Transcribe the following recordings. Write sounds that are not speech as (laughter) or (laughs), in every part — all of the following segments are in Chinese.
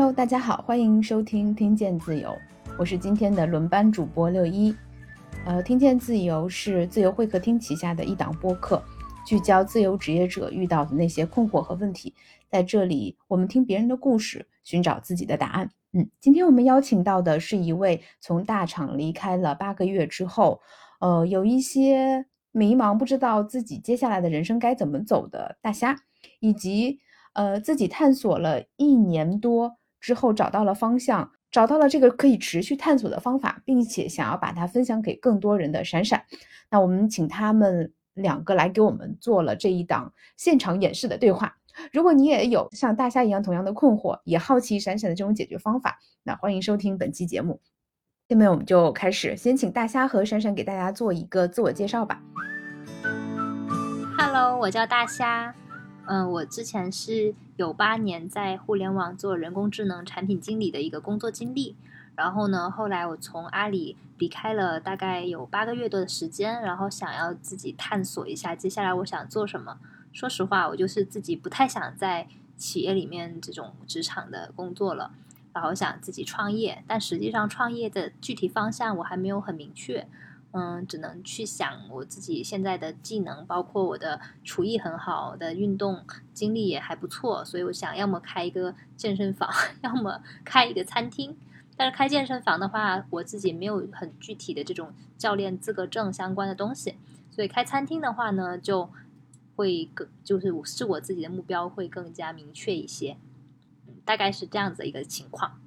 Hello，大家好，欢迎收听听见自由，我是今天的轮班主播六一。呃，听见自由是自由会客厅旗下的一档播客，聚焦自由职业者遇到的那些困惑和问题。在这里，我们听别人的故事，寻找自己的答案。嗯，今天我们邀请到的是一位从大厂离开了八个月之后，呃，有一些迷茫，不知道自己接下来的人生该怎么走的大虾，以及呃自己探索了一年多之后找到了方向。找到了这个可以持续探索的方法，并且想要把它分享给更多人的闪闪，那我们请他们两个来给我们做了这一档现场演示的对话。如果你也有像大虾一样同样的困惑，也好奇闪闪的这种解决方法，那欢迎收听本期节目。下面我们就开始，先请大虾和闪闪给大家做一个自我介绍吧。Hello，我叫大虾。嗯，我之前是有八年在互联网做人工智能产品经理的一个工作经历，然后呢，后来我从阿里离开了，大概有八个月多的时间，然后想要自己探索一下接下来我想做什么。说实话，我就是自己不太想在企业里面这种职场的工作了，然后想自己创业，但实际上创业的具体方向我还没有很明确。嗯，只能去想我自己现在的技能，包括我的厨艺很好，的运动经历也还不错，所以我想要么开一个健身房，(laughs) 要么开一个餐厅。但是开健身房的话，我自己没有很具体的这种教练资格证相关的东西，所以开餐厅的话呢，就会更就是是我自己的目标会更加明确一些，大概是这样子一个情况。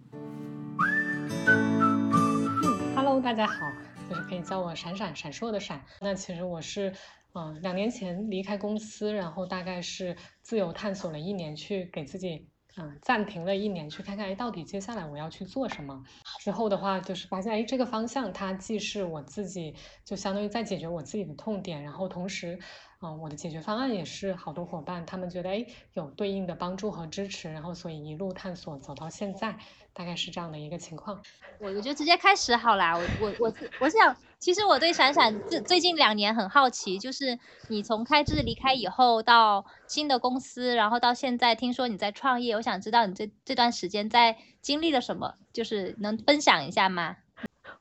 嗯，Hello，大家好。就是可以叫我闪闪闪烁的闪。那其实我是，嗯，两年前离开公司，然后大概是自由探索了一年，去给自己，嗯，暂停了一年，去看看，哎，到底接下来我要去做什么。之后的话，就是发现，哎，这个方向它既是我自己，就相当于在解决我自己的痛点，然后同时。嗯，我的解决方案也是好多伙伴，他们觉得哎有对应的帮助和支持，然后所以一路探索走到现在，大概是这样的一个情况。我我就直接开始好啦，我我我是我是想，其实我对闪闪最最近两年很好奇，就是你从开智离开以后到新的公司，然后到现在听说你在创业，我想知道你这这段时间在经历了什么，就是能分享一下吗？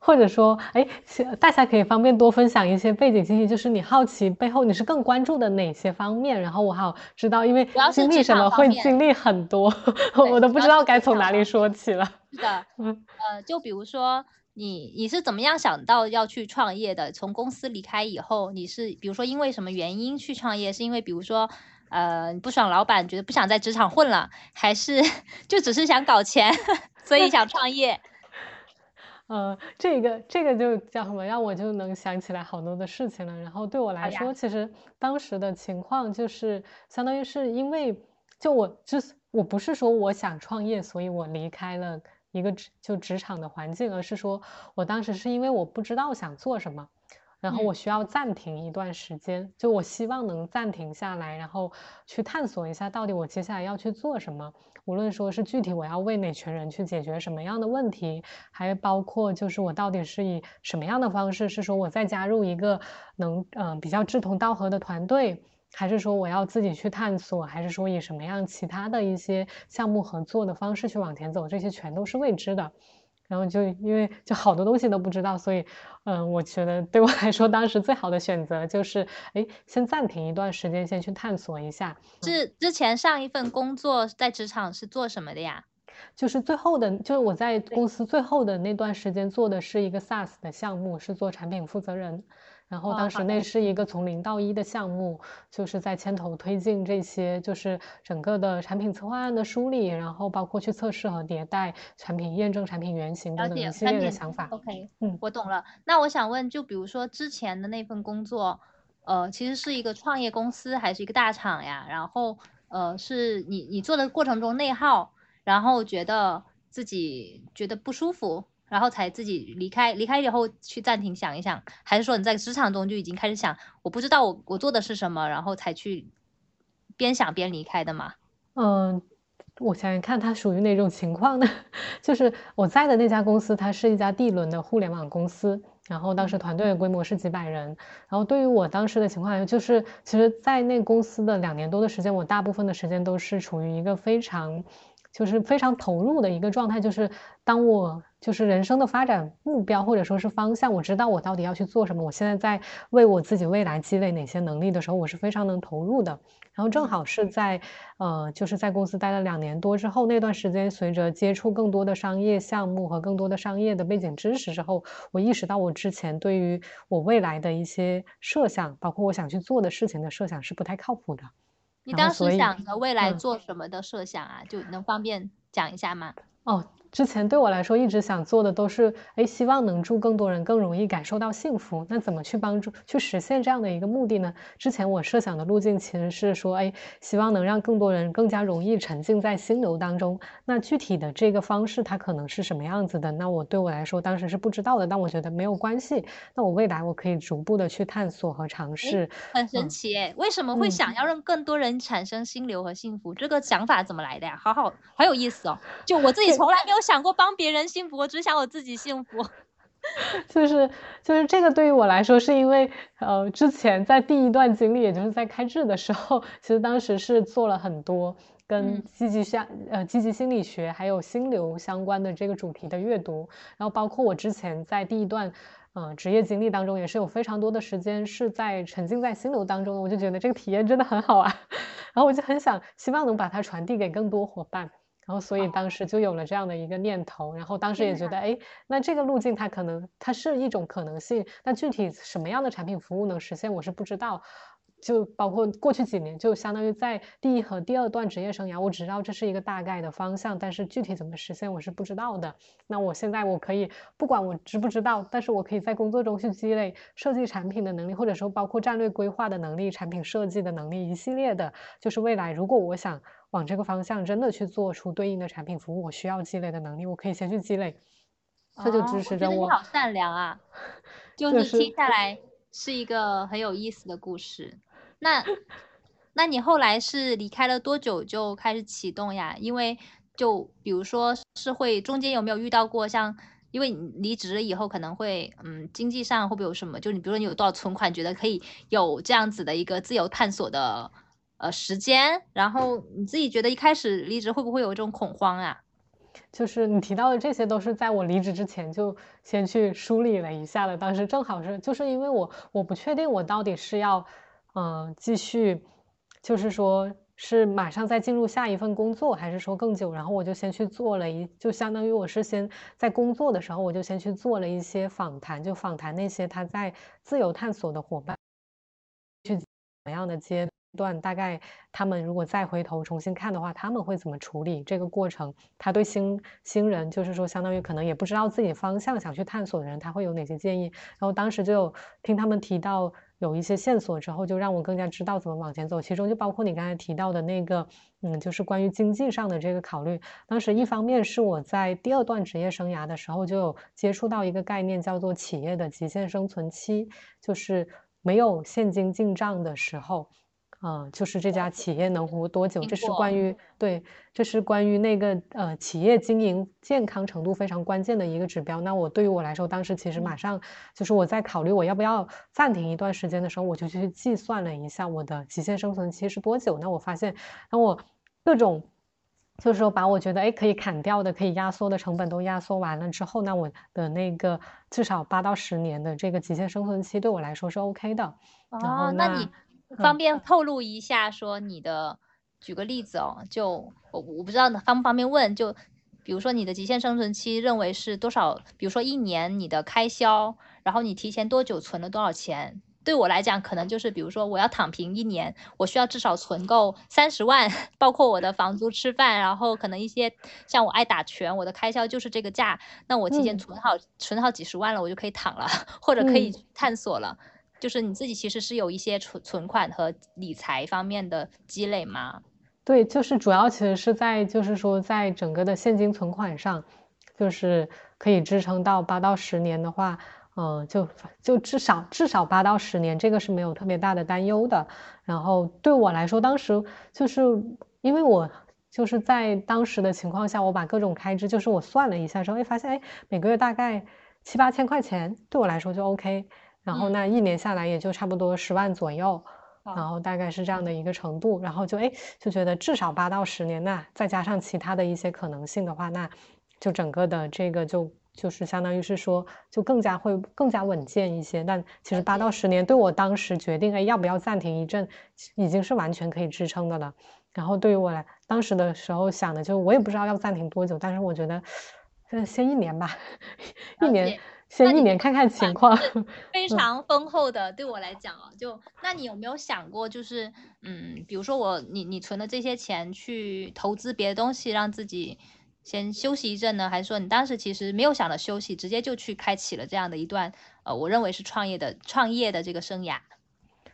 或者说，哎，大家可以方便多分享一些背景信息，就是你好奇背后你是更关注的哪些方面，然后我好知道，因为经历什么会经历很多，我都不知道该从哪里说起了。是的，(laughs) 呃，就比如说你你是怎么样想到要去创业的？从公司离开以后，你是比如说因为什么原因去创业？是因为比如说，呃，不爽老板，觉得不想在职场混了，还是 (laughs) 就只是想搞钱，(laughs) 所以想创业？呃，这个这个就叫什么？让我就能想起来好多的事情了。然后对我来说，其实当时的情况就是，相当于是因为，就我就是我不是说我想创业，所以我离开了一个职就职场的环境，而是说我当时是因为我不知道想做什么。然后我需要暂停一段时间，就我希望能暂停下来，然后去探索一下到底我接下来要去做什么。无论说是具体我要为哪群人去解决什么样的问题，还包括就是我到底是以什么样的方式，是说我再加入一个能嗯比较志同道合的团队，还是说我要自己去探索，还是说以什么样其他的一些项目合作的方式去往前走，这些全都是未知的。然后就因为就好多东西都不知道，所以，嗯，我觉得对我来说，当时最好的选择就是，哎，先暂停一段时间，先去探索一下。是之前上一份工作在职场是做什么的呀？就是最后的，就是我在公司最后的那段时间做的是一个 SaaS 的项目，是做产品负责人。然后当时那是一个从零到一的项目，就是在牵头推进这些，就是整个的产品策划案的梳理，然后包括去测试和迭代产品、验证产品原型等等一系列的想法。OK，嗯，我懂了。那我想问，就比如说之前的那份工作，呃，其实是一个创业公司还是一个大厂呀？然后，呃，是你你做的过程中内耗，然后觉得自己觉得不舒服。然后才自己离开，离开以后去暂停想一想，还是说你在职场中就已经开始想，我不知道我我做的是什么，然后才去边想边离开的嘛？嗯，我想想看，它属于哪种情况呢？(laughs) 就是我在的那家公司，它是一家 D 轮的互联网公司，然后当时团队的规模是几百人。然后对于我当时的情况，就是其实，在那公司的两年多的时间，我大部分的时间都是处于一个非常。就是非常投入的一个状态，就是当我就是人生的发展目标或者说是方向，我知道我到底要去做什么，我现在在为我自己未来积累哪些能力的时候，我是非常能投入的。然后正好是在呃，就是在公司待了两年多之后，那段时间随着接触更多的商业项目和更多的商业的背景知识之后，我意识到我之前对于我未来的一些设想，包括我想去做的事情的设想是不太靠谱的。你当时想着未来做什么的设想啊？就能方便讲一下吗？哦。之前对我来说，一直想做的都是，哎，希望能助更多人更容易感受到幸福。那怎么去帮助去实现这样的一个目的呢？之前我设想的路径其实是说，哎，希望能让更多人更加容易沉浸在心流当中。那具体的这个方式，它可能是什么样子的？那我对我来说当时是不知道的，但我觉得没有关系。那我未来我可以逐步的去探索和尝试。很神奇哎，为什么会想要让更多人产生心流和幸福？这个想法怎么来的呀？好好，好有意思哦。就我自己从来没有。想过帮别人幸福，我只想我自己幸福。(laughs) 就是就是这个对于我来说，是因为呃，之前在第一段经历，也就是在开智的时候，其实当时是做了很多跟积极相呃积极心理学还有心流相关的这个主题的阅读，然后包括我之前在第一段呃职业经历当中，也是有非常多的时间是在沉浸在心流当中，我就觉得这个体验真的很好啊，(laughs) 然后我就很想希望能把它传递给更多伙伴。然后，所以当时就有了这样的一个念头。然后当时也觉得，哎，那这个路径它可能它是一种可能性。那具体什么样的产品服务能实现，我是不知道。就包括过去几年，就相当于在第一和第二段职业生涯，我只知道这是一个大概的方向，但是具体怎么实现，我是不知道的。那我现在我可以，不管我知不知道，但是我可以在工作中去积累设计产品的能力，或者说包括战略规划的能力、产品设计的能力，一系列的，就是未来如果我想。往这个方向真的去做出对应的产品服务，我需要积累的能力，我可以先去积累，这就支持着我。你好善良啊，(laughs) 就是听下来是一个很有意思的故事。那，那你后来是离开了多久就开始启动呀？因为就比如说是会中间有没有遇到过像，因为你离职了以后可能会嗯经济上会不会有什么？就你比如说你有多少存款，觉得可以有这样子的一个自由探索的。呃，时间，然后你自己觉得一开始离职会不会有一种恐慌啊？就是你提到的这些都是在我离职之前就先去梳理了一下的。当时正好是，就是因为我我不确定我到底是要，嗯，继续，就是说是马上再进入下一份工作，还是说更久？然后我就先去做了一，就相当于我是先在工作的时候，我就先去做了一些访谈，就访谈那些他在自由探索的伙伴，去怎么样的阶。段大概他们如果再回头重新看的话，他们会怎么处理这个过程？他对新新人，就是说相当于可能也不知道自己方向想去探索的人，他会有哪些建议？然后当时就有听他们提到有一些线索之后，就让我更加知道怎么往前走。其中就包括你刚才提到的那个，嗯，就是关于经济上的这个考虑。当时一方面是我在第二段职业生涯的时候就有接触到一个概念，叫做企业的极限生存期，就是没有现金进账的时候。嗯，就是这家企业能活多久？这是关于对，这是关于那个呃企业经营健康程度非常关键的一个指标。那我对于我来说，当时其实马上就是我在考虑我要不要暂停一段时间的时候，我就去计算了一下我的极限生存期是多久。那我发现，当我各种就是说把我觉得哎可以砍掉的、可以压缩的成本都压缩完了之后，那我的那个至少八到十年的这个极限生存期对我来说是 OK 的。哦，那你。方便透露一下，说你的，举个例子哦，就我我不知道方不方便问，就比如说你的极限生存期认为是多少？比如说一年你的开销，然后你提前多久存了多少钱？对我来讲，可能就是比如说我要躺平一年，我需要至少存够三十万，包括我的房租、吃饭，然后可能一些像我爱打拳，我的开销就是这个价，那我提前存好存好几十万了，我就可以躺了，或者可以探索了。就是你自己其实是有一些存存款和理财方面的积累吗？对，就是主要其实是在就是说在整个的现金存款上，就是可以支撑到八到十年的话，嗯，就就至少至少八到十年，这个是没有特别大的担忧的。然后对我来说，当时就是因为我就是在当时的情况下，我把各种开支就是我算了一下之后，哎，发现哎每个月大概七八千块钱，对我来说就 OK。然后那一年下来也就差不多十万左右，然后大概是这样的一个程度，然后就哎就觉得至少八到十年，那再加上其他的一些可能性的话，那就整个的这个就就是相当于是说就更加会更加稳健一些。但其实八到十年对我当时决定哎要不要暂停一阵，已经是完全可以支撑的了。然后对于我来，当时的时候想的就我也不知道要暂停多久，但是我觉得，先先一年吧，(laughs) 一年先一年看看情况。(laughs) 非常丰厚的，对我来讲啊，就那你有没有想过，就是嗯，比如说我你你存的这些钱去投资别的东西，让自己先休息一阵呢？还是说你当时其实没有想着休息，直接就去开启了这样的一段呃，我认为是创业的创业的这个生涯？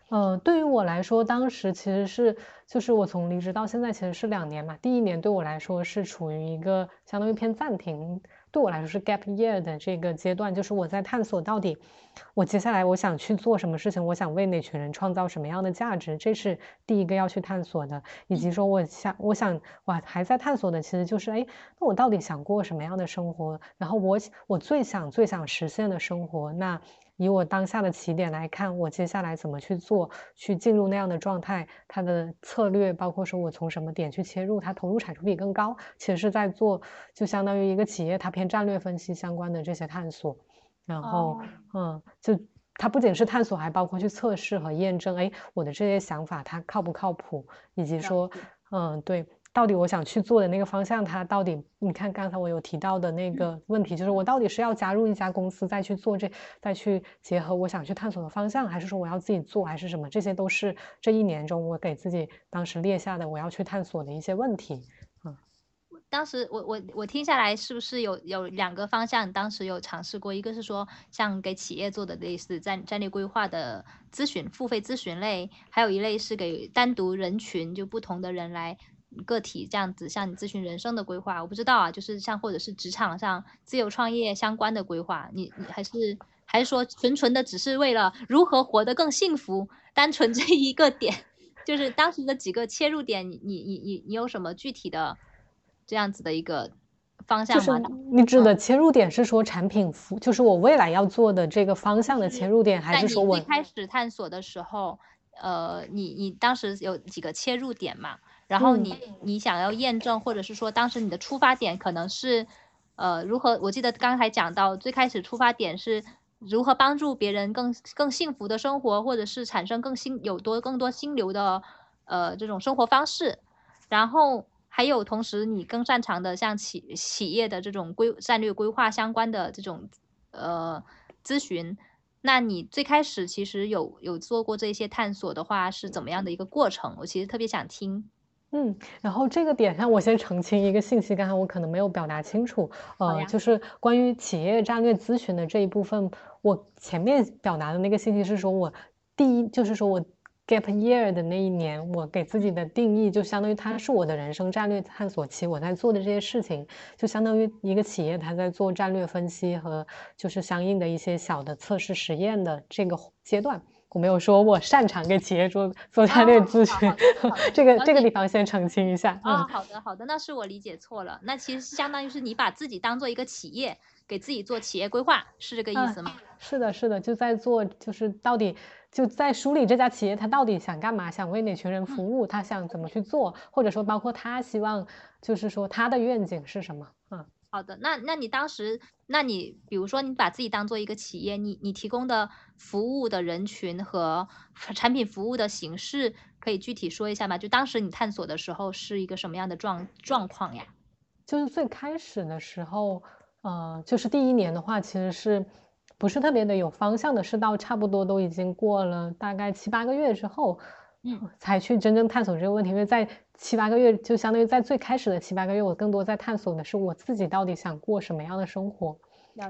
呃，对于我来说，当时其实是，就是我从离职到现在其实是两年嘛。第一年对我来说是处于一个相当于偏暂停，对我来说是 gap year 的这个阶段，就是我在探索到底我接下来我想去做什么事情，我想为哪群人创造什么样的价值，这是第一个要去探索的。以及说我想，我想我还在探索的，其实就是，哎，那我到底想过什么样的生活？然后我我最想最想实现的生活，那。以我当下的起点来看，我接下来怎么去做，去进入那样的状态，它的策略包括说我从什么点去切入，它投入产出比更高，其实是在做，就相当于一个企业它偏战略分析相关的这些探索，然后，嗯，就它不仅是探索，还包括去测试和验证，哎，我的这些想法它靠不靠谱，以及说，嗯，对。到底我想去做的那个方向，它到底？你看刚才我有提到的那个问题，就是我到底是要加入一家公司再去做这，再去结合我想去探索的方向，还是说我要自己做，还是什么？这些都是这一年中我给自己当时列下的我要去探索的一些问题。嗯，当时我我我听下来是不是有有两个方向？当时有尝试过，一个是说像给企业做的类似战战略规划的咨询，付费咨询类，还有一类是给单独人群，就不同的人来。个体这样子向你咨询人生的规划，我不知道啊，就是像或者是职场上自由创业相关的规划，你你还是还是说纯纯的只是为了如何活得更幸福，单纯这一个点，就是当时的几个切入点，你你你你你有什么具体的这样子的一个方向吗？你指的切入点是说产品服，就是我未来要做的这个方向的切入点，还是说我开始探索的时候，呃，你你当时有几个切入点嘛？然后你你想要验证，或者是说当时你的出发点可能是，呃，如何？我记得刚才讲到最开始出发点是如何帮助别人更更幸福的生活，或者是产生更新有多更多心流的呃这种生活方式。然后还有同时你更擅长的像企企业的这种规战略规划相关的这种呃咨询。那你最开始其实有有做过这些探索的话是怎么样的一个过程？我其实特别想听。嗯，然后这个点上，我先澄清一个信息，刚才我可能没有表达清楚，呃，就是关于企业战略咨询的这一部分，我前面表达的那个信息是说，我第一就是说我 gap year 的那一年，我给自己的定义就相当于它是我的人生战略探索期，我在做的这些事情，就相当于一个企业它在做战略分析和就是相应的一些小的测试实验的这个阶段。我没有说我擅长给企业做做战略咨询，这个这个地方先澄清一下。啊，好的好的，那是我理解错了。那其实相当于是你把自己当做一个企业，给自己做企业规划，是这个意思吗？是的，是的，就在做，就是到底就在梳理这家企业，他到底想干嘛，想为哪群人服务，他想怎么去做，或者说包括他希望，就是说他的愿景是什么？嗯。好的，那那你当时，那你比如说你把自己当做一个企业，你你提供的服务的人群和产品服务的形式，可以具体说一下吗？就当时你探索的时候是一个什么样的状状况呀？就是最开始的时候，呃，就是第一年的话，其实是不是特别的有方向的，是到差不多都已经过了大概七八个月之后。嗯，(laughs) 才去真正探索这个问题，因为在七八个月，就相当于在最开始的七八个月，我更多在探索的是我自己到底想过什么样的生活，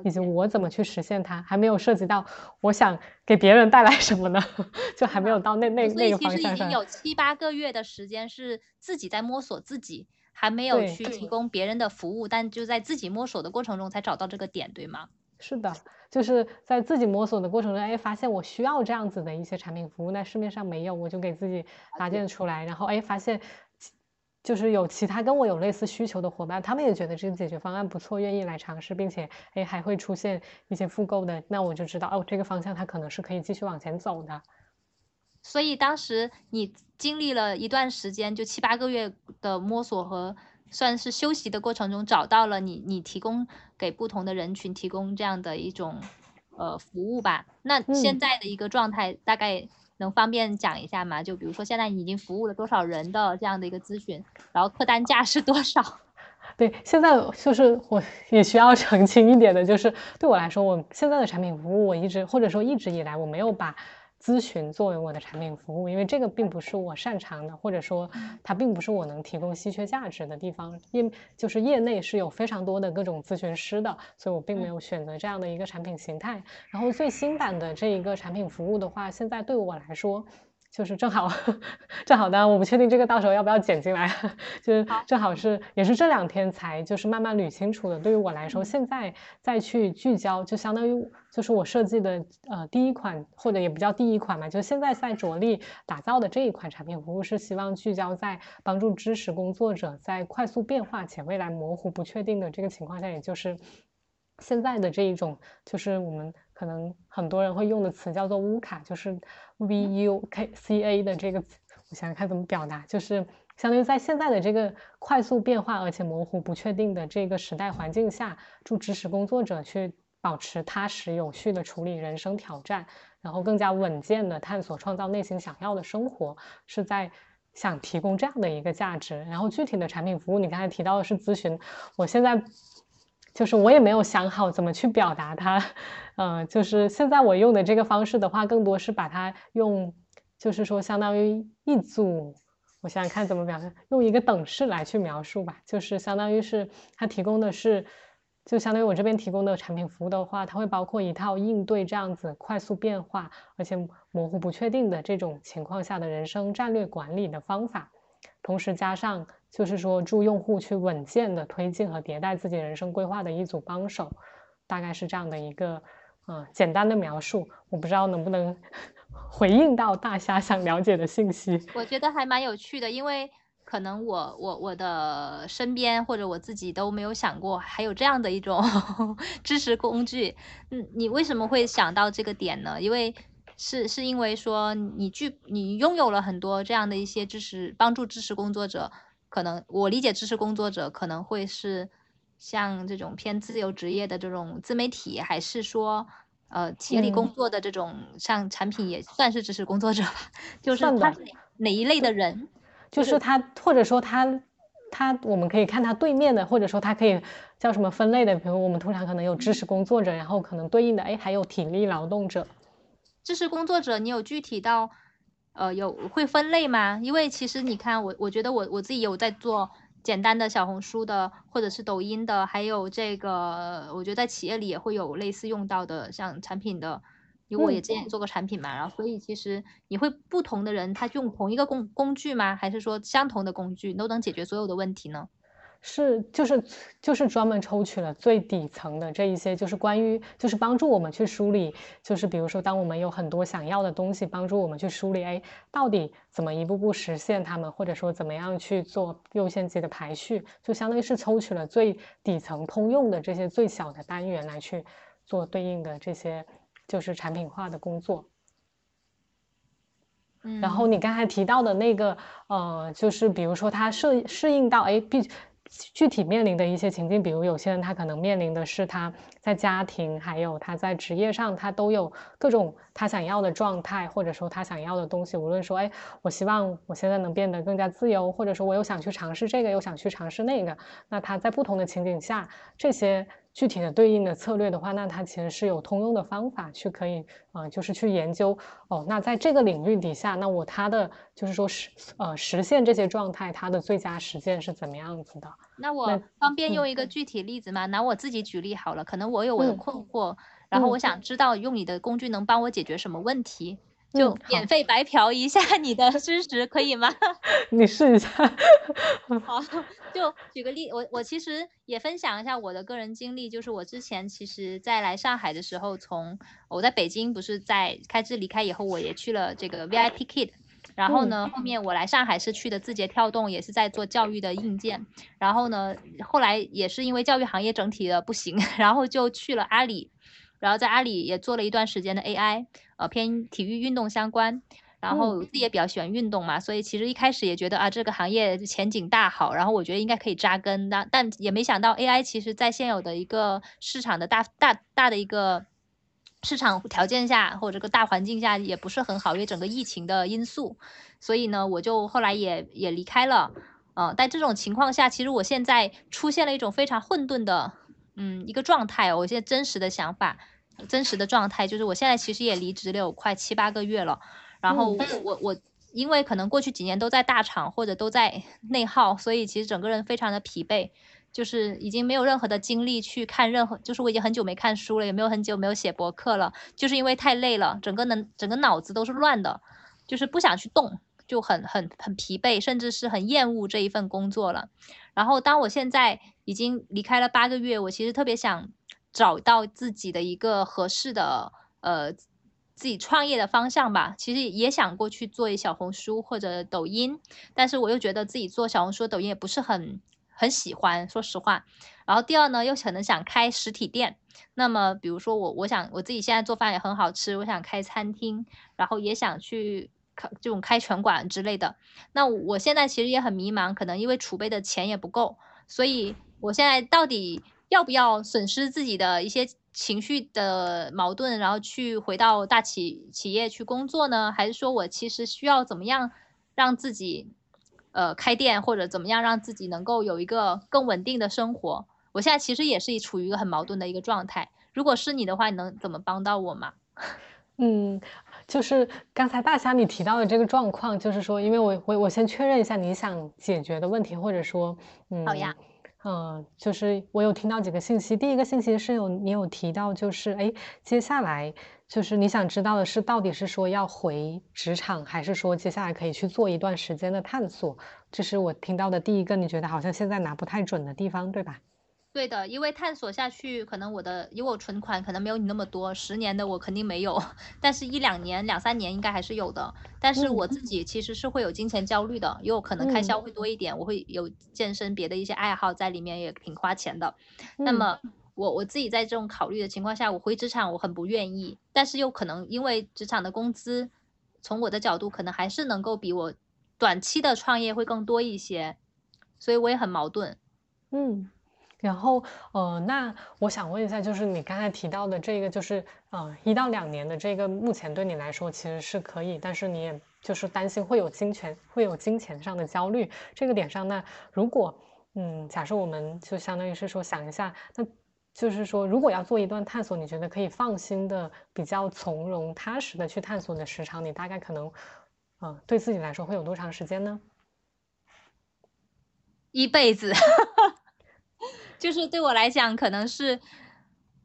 以及我怎么去实现它，还没有涉及到我想给别人带来什么呢，(laughs) 就还没有到那那那个方向上。其实已经。有七八个月的时间是自己在摸索自己，还没有去提供别人的服务，但就在自己摸索的过程中才找到这个点，对吗？是的，就是在自己摸索的过程中，哎，发现我需要这样子的一些产品服务，那市面上没有，我就给自己搭建出来，然后哎，发现就是有其他跟我有类似需求的伙伴，他们也觉得这个解决方案不错，愿意来尝试，并且哎还会出现一些复购的，那我就知道哦，这个方向它可能是可以继续往前走的。所以当时你经历了一段时间，就七八个月的摸索和算是休息的过程中，找到了你你提供给不同的人群提供这样的一种呃服务吧。那现在的一个状态大概能方便讲一下吗？就比如说现在你已经服务了多少人的这样的一个咨询，然后客单价是多少？(laughs) 对，现在就是我也需要澄清一点的，就是对我来说，我现在的产品服务，我一直或者说一直以来，我没有把咨询作为我的产品服务，因为这个并不是我擅长的，或者说它并不是我能提供稀缺价值的地方。业就是业内是有非常多的各种咨询师的，所以我并没有选择这样的一个产品形态。然后最新版的这一个产品服务的话，现在对我来说。就是正好，(laughs) 正好呢，我不确定这个到时候要不要剪进来。(laughs) 就是正好是，也是这两天才就是慢慢捋清楚的。对于我来说，现在再去聚焦，就相当于就是我设计的呃第一款，或者也不叫第一款嘛，就现在在着力打造的这一款产品服务，是希望聚焦在帮助知识工作者在快速变化且未来模糊不确定的这个情况下，也就是现在的这一种，就是我们。可能很多人会用的词叫做乌卡，就是 V U K C A 的这个词，我想想看怎么表达，就是相当于在现在的这个快速变化而且模糊不确定的这个时代环境下，助知识工作者去保持踏实有序的处理人生挑战，然后更加稳健的探索创造内心想要的生活，是在想提供这样的一个价值。然后具体的产品服务，你刚才提到的是咨询，我现在。就是我也没有想好怎么去表达它，嗯，就是现在我用的这个方式的话，更多是把它用，就是说相当于一组，我想想看怎么表达，用一个等式来去描述吧，就是相当于是它提供的是，就相当于我这边提供的产品服务的话，它会包括一套应对这样子快速变化而且模糊不确定的这种情况下的人生战略管理的方法，同时加上。就是说，助用户去稳健的推进和迭代自己人生规划的一组帮手，大概是这样的一个，嗯，简单的描述。我不知道能不能 (laughs) 回应到大虾想了解的信息。我觉得还蛮有趣的，因为可能我我我的身边或者我自己都没有想过还有这样的一种 (laughs) 知识工具。嗯，你为什么会想到这个点呢？因为是是因为说你具你拥有了很多这样的一些知识，帮助知识工作者。可能我理解知识工作者可能会是像这种偏自由职业的这种自媒体，还是说呃企业里工作的这种像产品也算是知识工作者吧？(laughs) 就是他是哪一类的人？就是他或者说他他我们可以看他对面的，或者说他可以叫什么分类的？比如我们通常可能有知识工作者，然后可能对应的哎还有体力劳动者。知识工作者，你有具体到？呃，有会分类吗？因为其实你看，我我觉得我我自己有在做简单的小红书的，或者是抖音的，还有这个，我觉得在企业里也会有类似用到的，像产品的，因为我也之前做过产品嘛，然后所以其实你会不同的人他用同一个工工具吗？还是说相同的工具都能解决所有的问题呢？是，就是就是专门抽取了最底层的这一些，就是关于，就是帮助我们去梳理，就是比如说，当我们有很多想要的东西，帮助我们去梳理，哎，到底怎么一步步实现它们，或者说怎么样去做优先级的排序，就相当于是抽取了最底层通用的这些最小的单元来去做对应的这些就是产品化的工作。嗯，然后你刚才提到的那个，呃，就是比如说它适适应到，哎，必。具体面临的一些情境，比如有些人他可能面临的是他在家庭，还有他在职业上，他都有各种他想要的状态，或者说他想要的东西。无论说，哎，我希望我现在能变得更加自由，或者说我又想去尝试这个，又想去尝试那个。那他在不同的情景下，这些。具体的对应的策略的话，那它其实是有通用的方法去可以，呃，就是去研究哦。那在这个领域底下，那我它的就是说实呃实现这些状态，它的最佳实践是怎么样子的？那我方便用一个具体例子吗？拿我自己举例好了，可能我有我的困惑，然后我想知道用你的工具能帮我解决什么问题。就免费白嫖一下你的知识，可以吗？(laughs) 你试一下。好，就举个例，我我其实也分享一下我的个人经历，就是我之前其实在来上海的时候，从我在北京不是在开智离开以后，我也去了这个 VIP Kid，然后呢，后面我来上海是去的字节跳动，也是在做教育的硬件，然后呢，后来也是因为教育行业整体的不行，(laughs) 然后就去了阿里。然后在阿里也做了一段时间的 AI，呃，偏体育运动相关。然后我自己也比较喜欢运动嘛，所以其实一开始也觉得啊，这个行业前景大好，然后我觉得应该可以扎根的，但也没想到 AI 其实在现有的一个市场的大大大的一个市场条件下或者这个大环境下也不是很好，因为整个疫情的因素，所以呢，我就后来也也离开了。嗯，在这种情况下，其实我现在出现了一种非常混沌的，嗯，一个状态。我现在真实的想法，真实的状态就是，我现在其实也离职了有快七八个月了。然后我我因为可能过去几年都在大厂或者都在 (laughs) 内耗，所以其实整个人非常的疲惫，就是已经没有任何的精力去看任何，就是我已经很久没看书了，也没有很久没有写博客了，就是因为太累了，整个能整个脑子都是乱的，就是不想去动。就很很很疲惫，甚至是很厌恶这一份工作了。然后，当我现在已经离开了八个月，我其实特别想找到自己的一个合适的呃自己创业的方向吧。其实也想过去做一小红书或者抖音，但是我又觉得自己做小红书、抖音也不是很很喜欢，说实话。然后第二呢，又可能想开实体店。那么，比如说我，我想我自己现在做饭也很好吃，我想开餐厅，然后也想去。这种开拳馆之类的，那我现在其实也很迷茫，可能因为储备的钱也不够，所以我现在到底要不要损失自己的一些情绪的矛盾，然后去回到大企企业去工作呢？还是说我其实需要怎么样让自己呃开店，或者怎么样让自己能够有一个更稳定的生活？我现在其实也是处于一个很矛盾的一个状态。如果是你的话，你能怎么帮到我吗？(laughs) 嗯。就是刚才大侠你提到的这个状况，就是说，因为我我我先确认一下你想解决的问题，或者说，嗯，好呀，嗯，就是我有听到几个信息，第一个信息是有你有提到，就是哎，接下来就是你想知道的是，到底是说要回职场，还是说接下来可以去做一段时间的探索？这是我听到的第一个，你觉得好像现在拿不太准的地方，对吧？对的，因为探索下去，可能我的以我存款可能没有你那么多，十年的我肯定没有，但是一两年、两三年应该还是有的。但是我自己其实是会有金钱焦虑的，因为我可能开销会多一点，我会有健身别的一些爱好在里面，也挺花钱的。那么我我自己在这种考虑的情况下，我回职场我很不愿意，但是又可能因为职场的工资，从我的角度可能还是能够比我短期的创业会更多一些，所以我也很矛盾。嗯。然后，呃，那我想问一下，就是你刚才提到的这个，就是呃，一到两年的这个，目前对你来说其实是可以，但是你也就是担心会有金钱，会有金钱上的焦虑。这个点上，那如果，嗯，假设我们就相当于是说想一下，那就是说，如果要做一段探索，你觉得可以放心的、比较从容踏实的去探索的时长，你大概可能，嗯，对自己来说会有多长时间呢？一辈子。就是对我来讲，可能是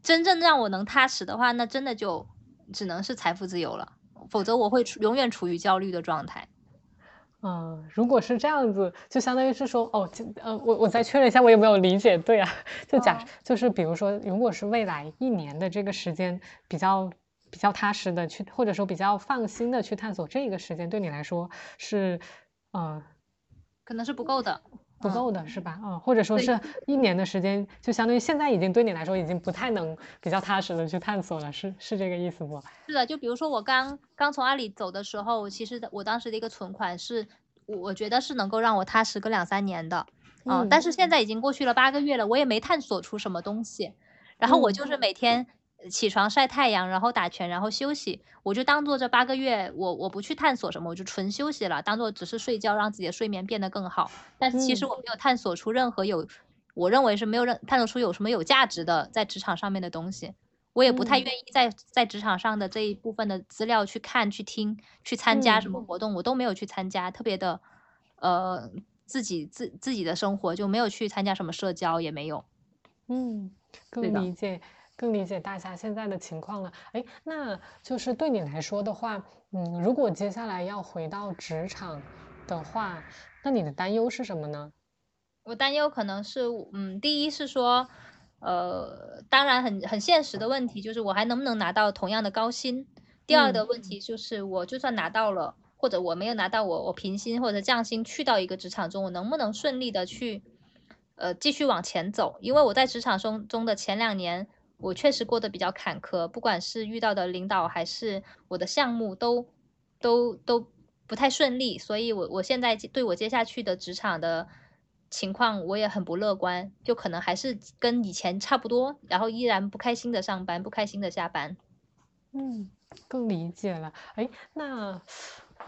真正让我能踏实的话，那真的就只能是财富自由了，否则我会永远处于焦虑的状态。嗯，如果是这样子，就相当于是说，哦，呃，我我再确认一下，我有没有理解对啊？(laughs) 就假就是比如说，如果是未来一年的这个时间比较比较踏实的去，或者说比较放心的去探索这个时间，对你来说是，呃，可能是不够的。不够的是吧？嗯，或者说是一年的时间，就相当于现在已经对你来说已经不太能比较踏实的去探索了，是是这个意思不？是的，就比如说我刚刚从阿里走的时候，其实我当时的一个存款是，我觉得是能够让我踏实个两三年的，嗯，但是现在已经过去了八个月了，我也没探索出什么东西，然后我就是每天。起床晒太阳，然后打拳，然后休息，我就当做这八个月，我我不去探索什么，我就纯休息了，当做只是睡觉，让自己的睡眠变得更好。但是其实我没有探索出任何有，我认为是没有任探索出有什么有价值的在职场上面的东西。我也不太愿意在在职场上的这一部分的资料去看、去听、去参加什么活动，我都没有去参加，特别的，呃，自己自自己的生活就没有去参加什么社交，也没有。嗯，更理解。更理解大家现在的情况了，哎，那就是对你来说的话，嗯，如果接下来要回到职场的话，那你的担忧是什么呢？我担忧可能是，嗯，第一是说，呃，当然很很现实的问题就是我还能不能拿到同样的高薪。第二的问题就是，我就算拿到了，或者我没有拿到，我我平薪或者降薪去到一个职场中，我能不能顺利的去，呃，继续往前走？因为我在职场中中的前两年。我确实过得比较坎坷，不管是遇到的领导还是我的项目，都都都不太顺利，所以我我现在对我接下去的职场的情况我也很不乐观，就可能还是跟以前差不多，然后依然不开心的上班，不开心的下班。嗯，更理解了。哎，那，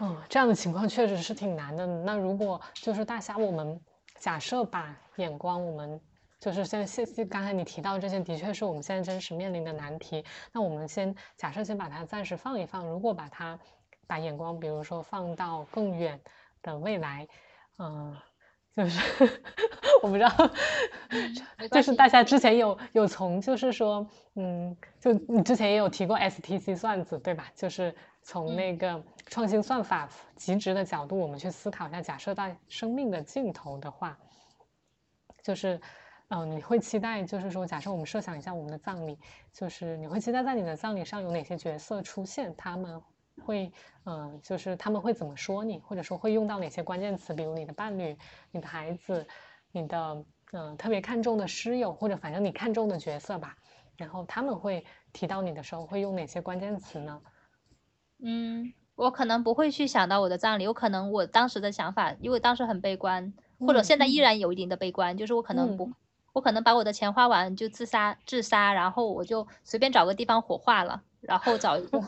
嗯，这样的情况确实是挺难的。那如果就是大虾，我们假设把眼光，我们就是像谢谢刚才你提到这些，的确是我们现在真实面临的难题。那我们先假设先把它暂时放一放。如果把它把眼光，比如说放到更远的未来，嗯。就是 (laughs) 我不知道，就是大家之前有有从就是说，嗯，就你之前也有提过 STC 算子对吧？就是从那个创新算法极值的角度，我们去思考一下，假设到生命的尽头的话，就是，嗯，你会期待就是说，假设我们设想一下我们的葬礼，就是你会期待在你的葬礼上有哪些角色出现？他们。会，嗯，就是他们会怎么说你，或者说会用到哪些关键词，比如你的伴侣、你的孩子、你的，嗯，特别看重的师友，或者反正你看重的角色吧。然后他们会提到你的时候，会用哪些关键词呢？嗯，我可能不会去想到我的葬礼，有可能我当时的想法，因为当时很悲观，或者现在依然有一定的悲观，就是我可能不，我可能把我的钱花完就自杀，自杀，然后我就随便找个地方火化了，然后找一个。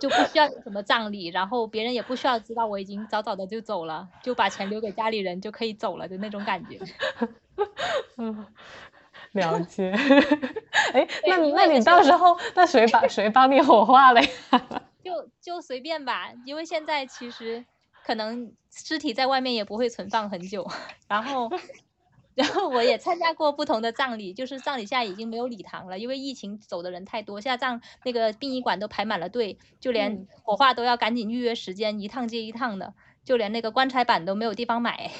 就不需要有什么葬礼，然后别人也不需要知道我已经早早的就走了，就把钱留给家里人就可以走了的那种感觉。(laughs) 嗯，了解。(laughs) 哎，那你那你到时候那谁把 (laughs) 谁帮你火化了呀？就就随便吧，因为现在其实可能尸体在外面也不会存放很久，然后。然后我也参加过不同的葬礼，就是葬礼现在已经没有礼堂了，因为疫情走的人太多，现在葬那个殡仪馆都排满了队，就连火化都要赶紧预约时间，一趟接一趟的，就连那个棺材板都没有地方买，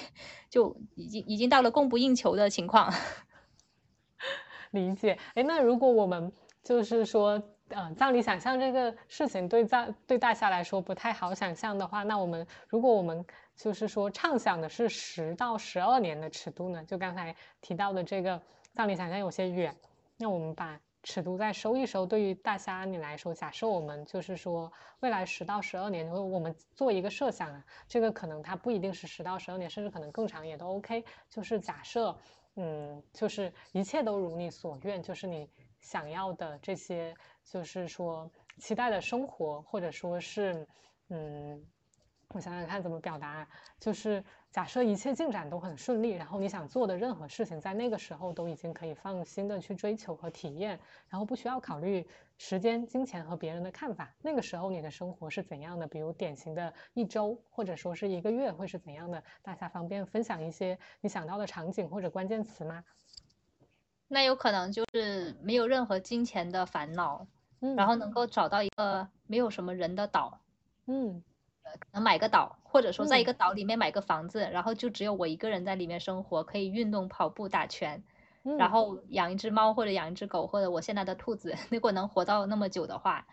就已经已经到了供不应求的情况。(laughs) 理解，哎，那如果我们就是说，呃，葬礼想象这个事情对葬对大家来说不太好想象的话，那我们如果我们就是说，畅想的是十到十二年的尺度呢？就刚才提到的这个葬礼想象有些远，那我们把尺度再收一收。对于大虾你来说，假设我们就是说未来十到十二年，我们做一个设想啊，这个可能它不一定是十到十二年，甚至可能更长也都 OK。就是假设，嗯，就是一切都如你所愿，就是你想要的这些，就是说期待的生活，或者说是，嗯。我想想看怎么表达，就是假设一切进展都很顺利，然后你想做的任何事情，在那个时候都已经可以放心的去追求和体验，然后不需要考虑时间、金钱和别人的看法。那个时候你的生活是怎样的？比如典型的一周，或者说是一个月会是怎样的？大家方便分享一些你想到的场景或者关键词吗？那有可能就是没有任何金钱的烦恼，嗯，然后能够找到一个没有什么人的岛，嗯。能买个岛，或者说在一个岛里面买个房子，然后就只有我一个人在里面生活，可以运动、跑步、打拳，然后养一只猫或者养一只狗，或者我现在的兔子，(laughs) 如果能活到那么久的话，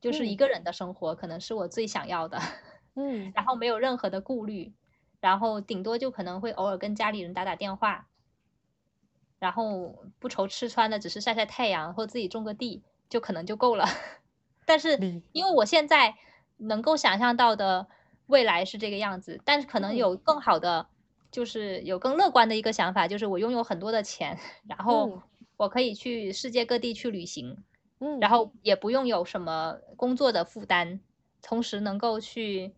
就是一个人的生活，可能是我最想要的。(laughs) 嗯，然后没有任何的顾虑，然后顶多就可能会偶尔跟家里人打打电话，然后不愁吃穿的，只是晒晒太阳或自己种个地，就可能就够了。(laughs) 但是因为我现在。能够想象到的未来是这个样子，但是可能有更好的，就是有更乐观的一个想法，就是我拥有很多的钱，然后我可以去世界各地去旅行，嗯，然后也不用有什么工作的负担，同时能够去，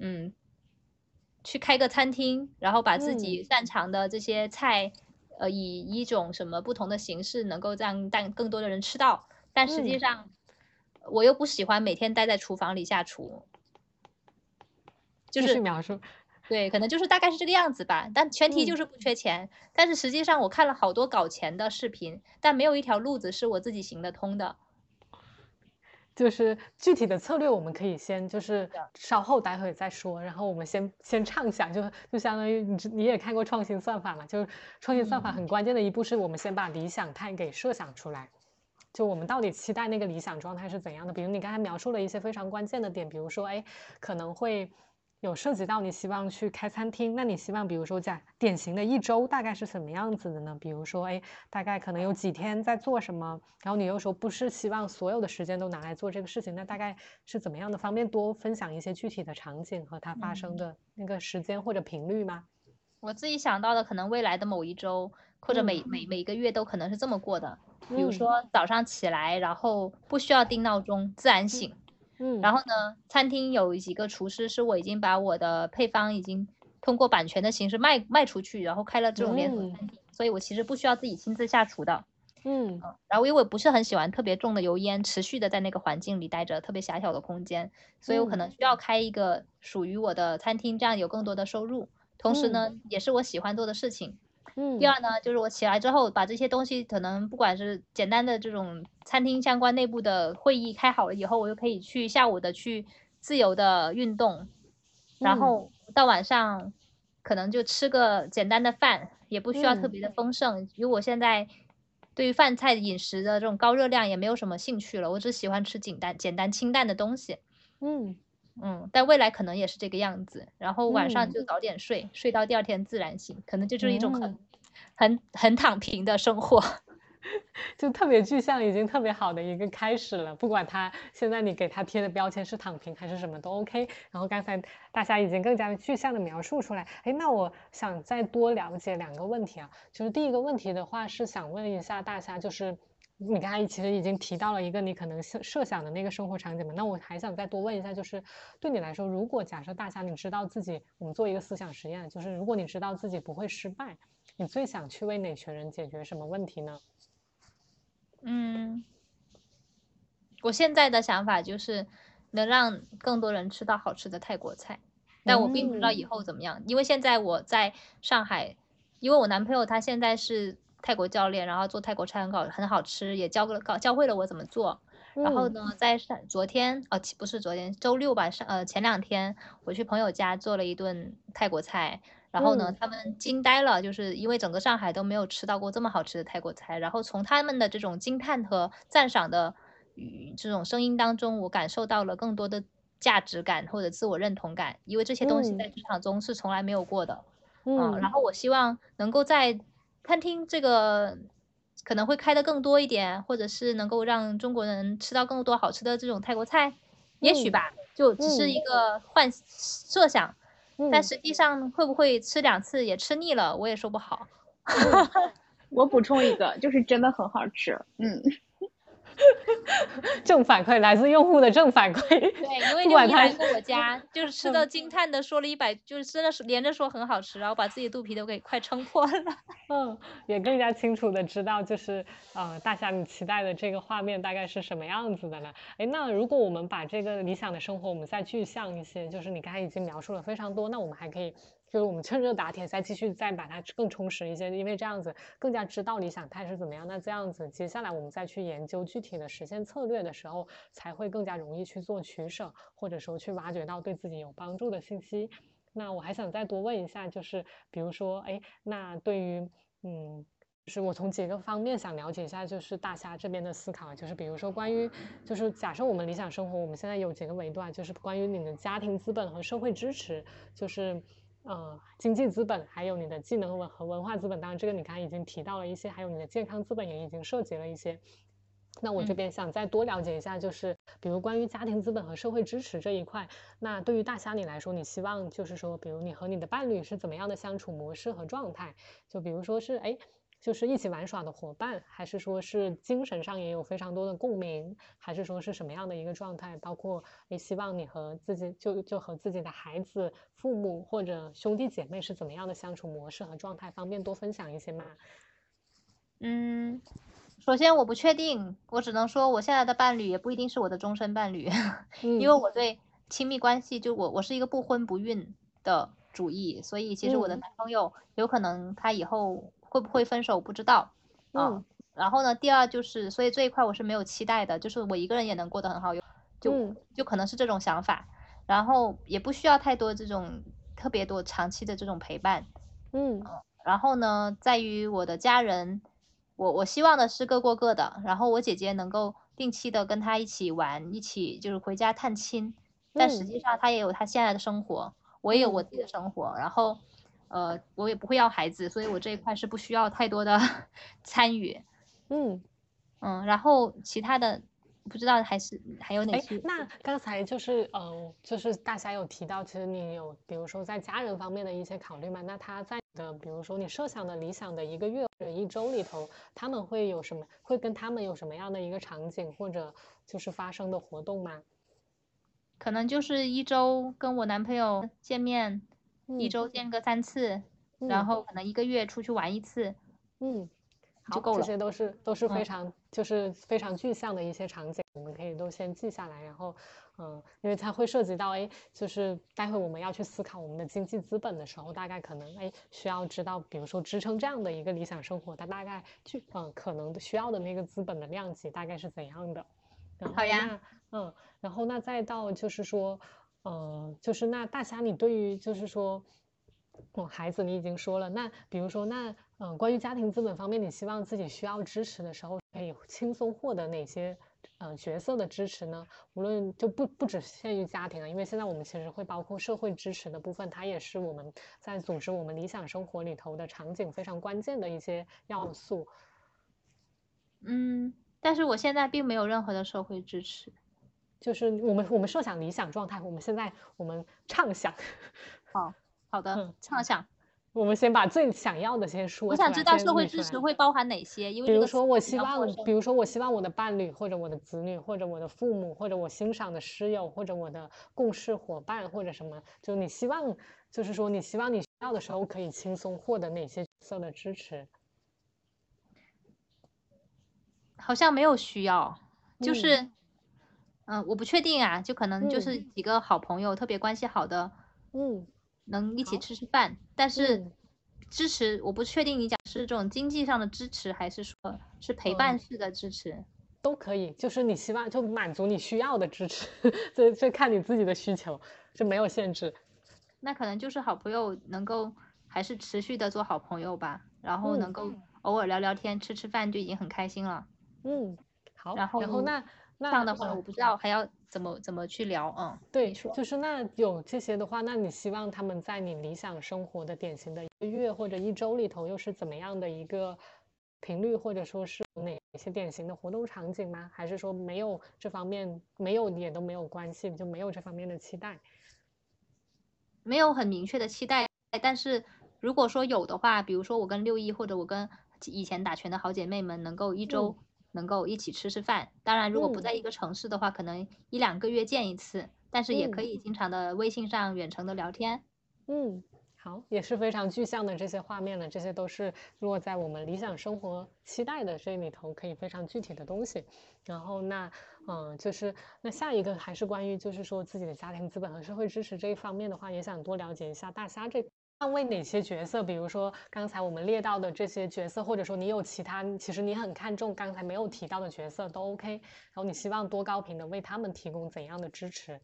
嗯，去开个餐厅，然后把自己擅长的这些菜，呃，以一种什么不同的形式，能够让让更多的人吃到，但实际上。我又不喜欢每天待在厨房里下厨，就是描述，对，可能就是大概是这个样子吧。但前提就是不缺钱。但是实际上我看了好多搞钱的视频，但没有一条路子是我自己行得通的。就是具体的策略，我们可以先就是稍后待会再说。然后我们先先畅想，就就相当于你你也看过创新算法嘛？就是创新算法很关键的一步，是我们先把理想态给设想出来。就我们到底期待那个理想状态是怎样的？比如你刚才描述了一些非常关键的点，比如说，哎，可能会有涉及到你希望去开餐厅，那你希望比如说讲典型的一周大概是什么样子的呢？比如说，哎，大概可能有几天在做什么？然后你又说不是希望所有的时间都拿来做这个事情，那大概是怎么样的？方便多分享一些具体的场景和它发生的那个时间或者频率吗？我自己想到的可能未来的某一周或者每每。每个月都可能是这么过的，比如说早上起来，然后不需要定闹钟，自然醒。嗯，然后呢，餐厅有几个厨师是我已经把我的配方已经通过版权的形式卖卖出去，然后开了这种连锁餐厅，所以我其实不需要自己亲自下厨的。嗯，然后因为我不是很喜欢特别重的油烟持续的在那个环境里待着，特别狭小的空间，所以我可能需要开一个属于我的餐厅，这样有更多的收入，同时呢，也是我喜欢做的事情。嗯，第二呢，就是我起来之后把这些东西，可能不管是简单的这种餐厅相关内部的会议开好了以后，我就可以去下午的去自由的运动，然后到晚上可能就吃个简单的饭，也不需要特别的丰盛，因为我现在对于饭菜饮食的这种高热量也没有什么兴趣了，我只喜欢吃简单简单清淡的东西。嗯嗯，但未来可能也是这个样子，然后晚上就早点睡，睡到第二天自然醒，可能就是一种很。很很躺平的生活，(laughs) 就特别具象，已经特别好的一个开始了。不管他现在你给他贴的标签是躺平还是什么都 OK。然后刚才大家已经更加具象的描述出来。哎，那我想再多了解两个问题啊。就是第一个问题的话是想问一下大家，就是你刚才其实已经提到了一个你可能设设想的那个生活场景嘛。那我还想再多问一下，就是对你来说，如果假设大家你知道自己，我们做一个思想实验，就是如果你知道自己不会失败。你最想去为哪群人解决什么问题呢？嗯，我现在的想法就是能让更多人吃到好吃的泰国菜，但我并不知道以后怎么样，因为现在我在上海，因为我男朋友他现在是泰国教练，然后做泰国菜很好，很好吃，也教了教教会了我怎么做。然后呢，在上昨天哦，不是昨天，周六吧，上呃前两天我去朋友家做了一顿泰国菜。然后呢，他们惊呆了，就是因为整个上海都没有吃到过这么好吃的泰国菜。然后从他们的这种惊叹和赞赏的语这种声音当中，我感受到了更多的价值感或者自我认同感，因为这些东西在职场中是从来没有过的。嗯，然后我希望能够在餐厅这个可能会开的更多一点，或者是能够让中国人吃到更多好吃的这种泰国菜，也许吧，就只是一个幻设想。但实际上会不会吃两次也吃腻了，我也说不好。(laughs) 我补充一个，就是真的很好吃，嗯。(laughs) 正反馈来自用户的正反馈。对，(laughs) 因为就一来过我家，(laughs) 就是吃的惊叹的说了一百，就是真的是连着说很好吃，然后把自己肚皮都给快撑破了。嗯，也更加清楚的知道，就是呃，大侠你期待的这个画面大概是什么样子的呢？哎，那如果我们把这个理想的生活我们再具象一些，就是你刚才已经描述了非常多，那我们还可以。就是我们趁热打铁，再继续再把它更充实一些，因为这样子更加知道理想态是怎么样。那这样子，接下来我们再去研究具体的实现策略的时候，才会更加容易去做取舍，或者说去挖掘到对自己有帮助的信息。那我还想再多问一下，就是比如说，哎，那对于，嗯，就是我从几个方面想了解一下，就是大虾这边的思考，就是比如说关于，就是假设我们理想生活，我们现在有几个维度啊，就是关于你的家庭资本和社会支持，就是。呃，经济资本，还有你的技能文和文化资本，当然这个你刚才已经提到了一些，还有你的健康资本也已经涉及了一些。那我这边想再多了解一下，就是比如关于家庭资本和社会支持这一块，那对于大虾你来说，你希望就是说，比如你和你的伴侣是怎么样的相处模式和状态？就比如说是哎。就是一起玩耍的伙伴，还是说是精神上也有非常多的共鸣，还是说是什么样的一个状态？包括你希望你和自己就就和自己的孩子、父母或者兄弟姐妹是怎么样的相处模式和状态？方便多分享一些吗？嗯，首先我不确定，我只能说我现在的伴侣也不一定是我的终身伴侣，(laughs) 因为我对亲密关系就我我是一个不婚不孕的主义，所以其实我的男朋友有可能他以后。会不会分手不知道，嗯，然后呢，第二就是，所以这一块我是没有期待的，就是我一个人也能过得很好，就就可能是这种想法，然后也不需要太多这种特别多长期的这种陪伴，嗯，然后呢，在于我的家人，我我希望的是各过各的，然后我姐姐能够定期的跟她一起玩，一起就是回家探亲，但实际上她也有她现在的生活，我也有我自己的生活，然后呃，我也不会要孩子，所以我这一块是不需要太多的 (laughs) 参与。嗯嗯，然后其他的。不知道还是还有哪些？那刚才就是嗯，就是大家有提到，其实你有比如说在家人方面的一些考虑嘛？那他在的比如说你设想的理想的一个月或者一周里头，他们会有什么？会跟他们有什么样的一个场景或者就是发生的活动吗？可能就是一周跟我男朋友见面，一周见个三次，然后可能一个月出去玩一次，嗯。就够了，这些都是都是非常就是非常具象的一些场景，我们可以都先记下来。然后，嗯，因为它会涉及到，哎，就是待会我们要去思考我们的经济资本的时候，大概可能，哎，需要知道，比如说支撑这样的一个理想生活，它大概具嗯可能需要的那个资本的量级大概是怎样的。好呀，嗯，然后那再到就是说，嗯，就是那大侠，你对于就是说。我孩子，你已经说了，那比如说，那嗯，关于家庭资本方面，你希望自己需要支持的时候，可以轻松获得哪些嗯角色的支持呢？无论就不不只限于家庭啊，因为现在我们其实会包括社会支持的部分，它也是我们在组织我们理想生活里头的场景非常关键的一些要素。嗯，但是我现在并没有任何的社会支持，就是我们我们设想理想状态，我们现在我们畅想，好。好的，畅想。我们先把最想要的先说。我想知道社会支持会包含哪些？因为比如说，我希望，比如说，我希望我的伴侣，或者我的子女，或者我的父母，或者我欣赏的师友，或者我的共事伙伴，或者什么，就你希望，就是说，你希望你需要的时候可以轻松获得哪些角色的支持？好像没有需要，就是，嗯，我不确定啊，就可能就是几个好朋友，特别关系好的，嗯。能一起吃吃饭，但是支持我不确定你讲是这种经济上的支持，还是说是陪伴式的支持，都可以。就是你希望就满足你需要的支持，(laughs) 这这看你自己的需求，就没有限制。那可能就是好朋友能够还是持续的做好朋友吧，然后能够偶尔聊聊天、吃吃饭就已经很开心了。嗯，好。然后然后那那这样的话，我不知道还要。怎么怎么去聊？嗯，对，就是那有这些的话，那你希望他们在你理想生活的典型的一个月或者一周里头，又是怎么样的一个频率，或者说是哪些典型的活动场景吗？还是说没有这方面，没有也都没有关系，就没有这方面的期待？没有很明确的期待，但是如果说有的话，比如说我跟六一或者我跟以前打拳的好姐妹们能够一周。能够一起吃吃饭，当然如果不在一个城市的话，可能一两个月见一次，但是也可以经常的微信上远程的聊天。嗯，好，也是非常具象的这些画面了，这些都是落在我们理想生活期待的这里头可以非常具体的东西。然后那嗯，就是那下一个还是关于就是说自己的家庭资本和社会支持这一方面的话，也想多了解一下大虾这。那为哪些角色？比如说刚才我们列到的这些角色，或者说你有其他，其实你很看重刚才没有提到的角色都 OK。然后你希望多高频的为他们提供怎样的支持？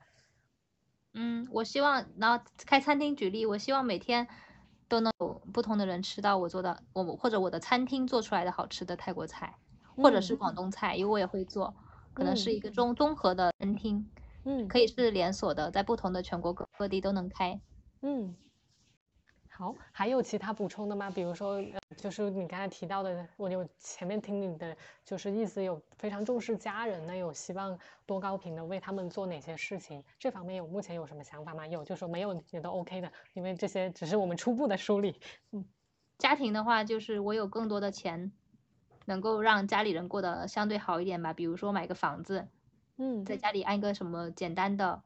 嗯，我希望，然后开餐厅举例，我希望每天都能有不同的人吃到我做的，我或者我的餐厅做出来的好吃的泰国菜，或者是广东菜，因为我也会做，可能是一个综综合的餐厅，嗯，可以是连锁的，在不同的全国各各地都能开，嗯。好，还有其他补充的吗？比如说，就是你刚才提到的，我有前面听你的，就是意思有非常重视家人呢，有希望多高频的为他们做哪些事情？这方面有目前有什么想法吗？有就说没有也都 OK 的，因为这些只是我们初步的梳理。嗯，家庭的话，就是我有更多的钱，能够让家里人过得相对好一点吧。比如说买个房子，嗯，在家里安个什么简单的。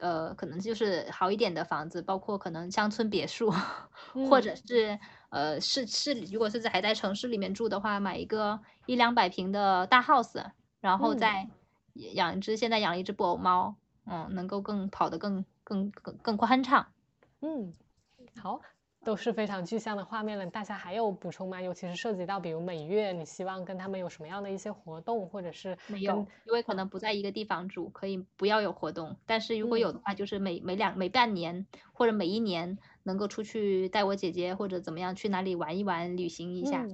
呃，可能就是好一点的房子，包括可能乡村别墅，(laughs) 或者是呃市市里，如果是在还在城市里面住的话，买一个一两百平的大 house，然后再养一只，现在养了一只布偶猫，嗯，能够更跑得更更更更宽敞。嗯，好。都是非常具象的画面了，大家还有补充吗？尤其是涉及到比如每月，你希望跟他们有什么样的一些活动，或者是没有，因为可能不在一个地方住，可以不要有活动。但是如果有的话，就是每每两每半年或者每一年能够出去带我姐姐或者怎么样去哪里玩一玩，旅行一下。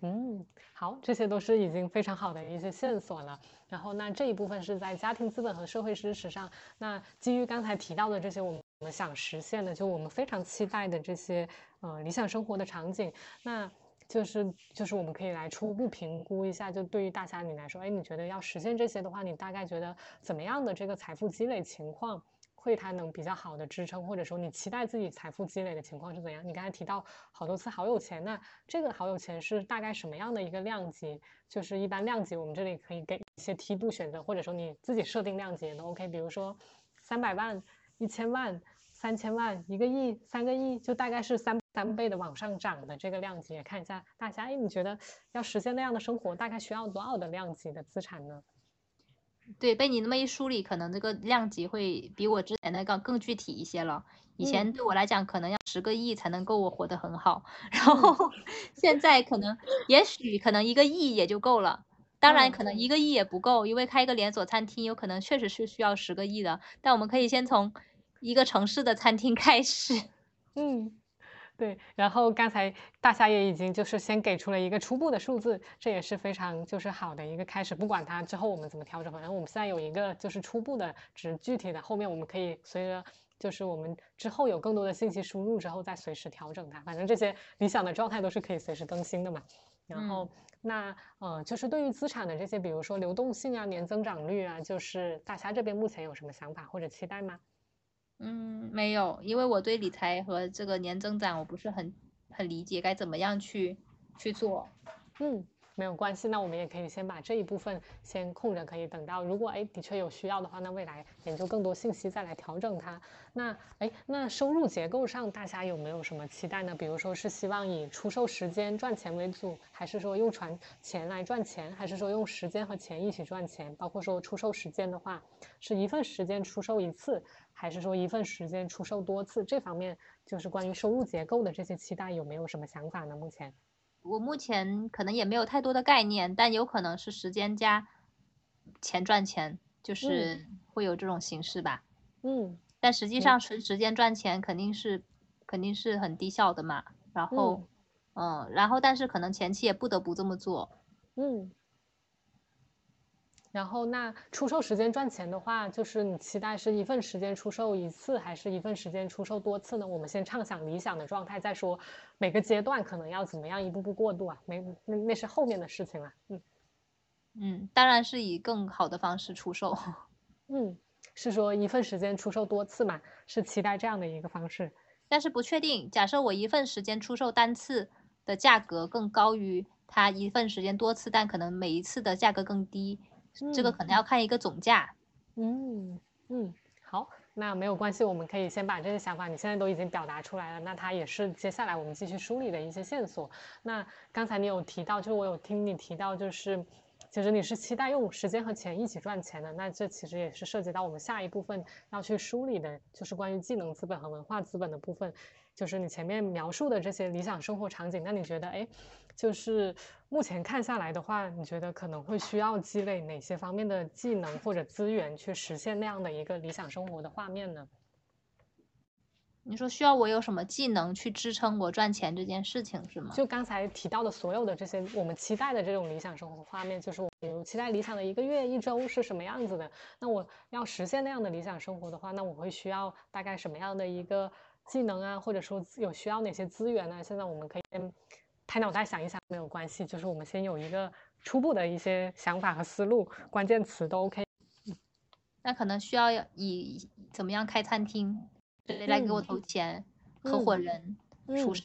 嗯，好，这些都是已经非常好的一些线索了。然后那这一部分是在家庭资本和社会支持上。那基于刚才提到的这些，我们我们想实现的，就我们非常期待的这些呃理想生活的场景，那就是就是我们可以来初步评估一下，就对于大侠你来说，哎，你觉得要实现这些的话，你大概觉得怎么样的这个财富积累情况？会它能比较好的支撑，或者说你期待自己财富积累的情况是怎样？你刚才提到好多次好有钱，那这个好有钱是大概什么样的一个量级？就是一般量级，我们这里可以给一些梯度选择，或者说你自己设定量级也都 OK。比如说三百万、一千万、三千万、一个亿、三个亿，就大概是三三倍的往上涨的这个量级。看一下大家，哎，你觉得要实现那样的生活，大概需要多少的量级的资产呢？对，被你那么一梳理，可能这个量级会比我之前那个更具体一些了。以前对我来讲，可能要十个亿才能够我活得很好，(laughs) 然后现在可能，也许可能一个亿也就够了。当然，可能一个亿也不够，因为开一个连锁餐厅，有可能确实是需要十个亿的。但我们可以先从一个城市的餐厅开始。(laughs) 嗯。对，然后刚才大侠也已经就是先给出了一个初步的数字，这也是非常就是好的一个开始。不管它之后我们怎么调整，反正我们现在有一个就是初步的值，具体的后面我们可以随着就是我们之后有更多的信息输入之后再随时调整它。反正这些理想的状态都是可以随时更新的嘛。然后那呃就是对于资产的这些，比如说流动性啊、年增长率啊，就是大虾这边目前有什么想法或者期待吗？嗯，没有，因为我对理财和这个年增长我不是很很理解，该怎么样去去做。嗯，没有关系，那我们也可以先把这一部分先空着，可以等到如果哎的确有需要的话，那未来研究更多信息再来调整它。那哎，那收入结构上大家有没有什么期待呢？比如说是希望以出售时间赚钱为主，还是说用传钱来赚钱，还是说用时间和钱一起赚钱？包括说出售时间的话，是一份时间出售一次。还是说一份时间出售多次，这方面就是关于收入结构的这些期待，有没有什么想法呢？目前我目前可能也没有太多的概念，但有可能是时间加钱赚钱，就是会有这种形式吧。嗯，但实际上纯时间赚钱肯定是肯定是很低效的嘛。然后，嗯，然后但是可能前期也不得不这么做。嗯。然后，那出售时间赚钱的话，就是你期待是一份时间出售一次，还是一份时间出售多次呢？我们先畅想理想的状态再说，每个阶段可能要怎么样一步步过渡啊？没，那那是后面的事情了。嗯嗯，当然是以更好的方式出售。(laughs) 嗯，是说一份时间出售多次嘛？是期待这样的一个方式，但是不确定。假设我一份时间出售单次的价格更高于它一份时间多次，但可能每一次的价格更低。这个可能要看一个总价，嗯嗯，好，那没有关系，我们可以先把这些想法，你现在都已经表达出来了，那它也是接下来我们继续梳理的一些线索。那刚才你有提到，就是我有听你提到，就是其实你是期待用时间和钱一起赚钱的，那这其实也是涉及到我们下一部分要去梳理的，就是关于技能资本和文化资本的部分。就是你前面描述的这些理想生活场景，那你觉得，哎，就是目前看下来的话，你觉得可能会需要积累哪些方面的技能或者资源去实现那样的一个理想生活的画面呢？你说需要我有什么技能去支撑我赚钱这件事情是吗？就刚才提到的所有的这些我们期待的这种理想生活画面，就是我比如期待理想的一个月、一周是什么样子的？那我要实现那样的理想生活的话，那我会需要大概什么样的一个？技能啊，或者说有需要哪些资源呢？现在我们可以先拍脑袋想一想，没有关系，就是我们先有一个初步的一些想法和思路，关键词都 OK。那可能需要以怎么样开餐厅，谁来给我投钱？合伙人、厨师，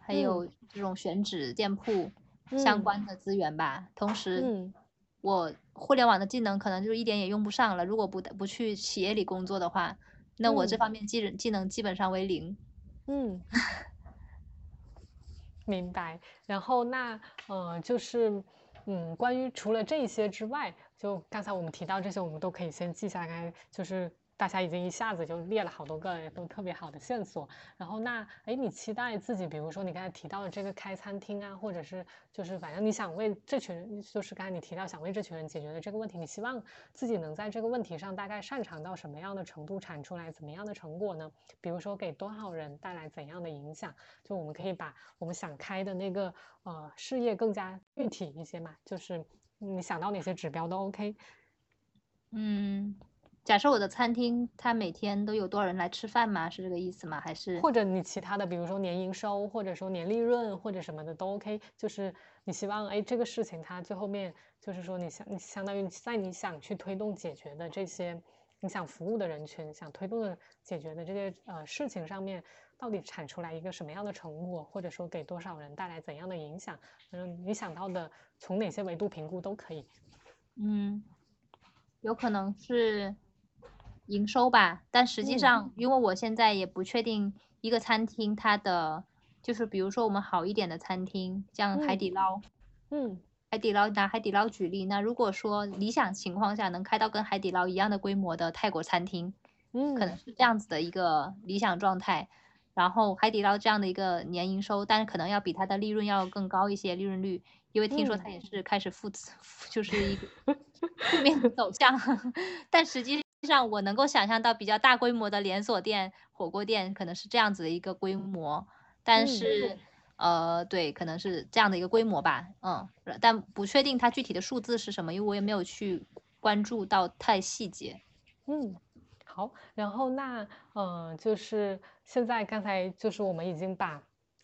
还有这种选址店铺相关的资源吧。同时，我互联网的技能可能就一点也用不上了。如果不不去企业里工作的话。那我这方面技技能基本上为零，嗯，(laughs) 明白。然后那呃就是嗯，关于除了这些之外，就刚才我们提到这些，我们都可以先记下来，就是。大家已经一下子就列了好多个都特别好的线索，然后那哎，你期待自己，比如说你刚才提到的这个开餐厅啊，或者是就是反正你想为这群人，就是刚才你提到想为这群人解决的这个问题，你希望自己能在这个问题上大概擅长到什么样的程度，产出来怎么样的成果呢？比如说给多少人带来怎样的影响？就我们可以把我们想开的那个呃事业更加具体一些嘛，就是你想到哪些指标都 OK。嗯。假设我的餐厅它每天都有多少人来吃饭吗？是这个意思吗？还是或者你其他的，比如说年营收，或者说年利润，或者什么的都 OK。就是你希望哎这个事情它最后面就是说你相你相当于在你想去推动解决的这些你想服务的人群想推动的解决的这些呃事情上面。到底产出来一个什么样的成果，或者说给多少人带来怎样的影响？嗯，你想到的从哪些维度评估都可以。嗯，有可能是营收吧，但实际上，因为我现在也不确定一个餐厅它的，就是比如说我们好一点的餐厅，像海底捞，嗯，海底捞拿海底捞举例，那如果说理想情况下能开到跟海底捞一样的规模的泰国餐厅，嗯，可能。是这样子的一个理想状态。然后海底捞这样的一个年营收，但是可能要比它的利润要更高一些利润率，因为听说它也是开始负，就是一个负面 (laughs) 走向。(laughs) 但实际上我能够想象到比较大规模的连锁店、火锅店可能是这样子的一个规模，但是呃，对，可能是这样的一个规模吧，嗯，但不确定它具体的数字是什么，因为我也没有去关注到太细节，嗯。好，然后那嗯，就是现在刚才就是我们已经把，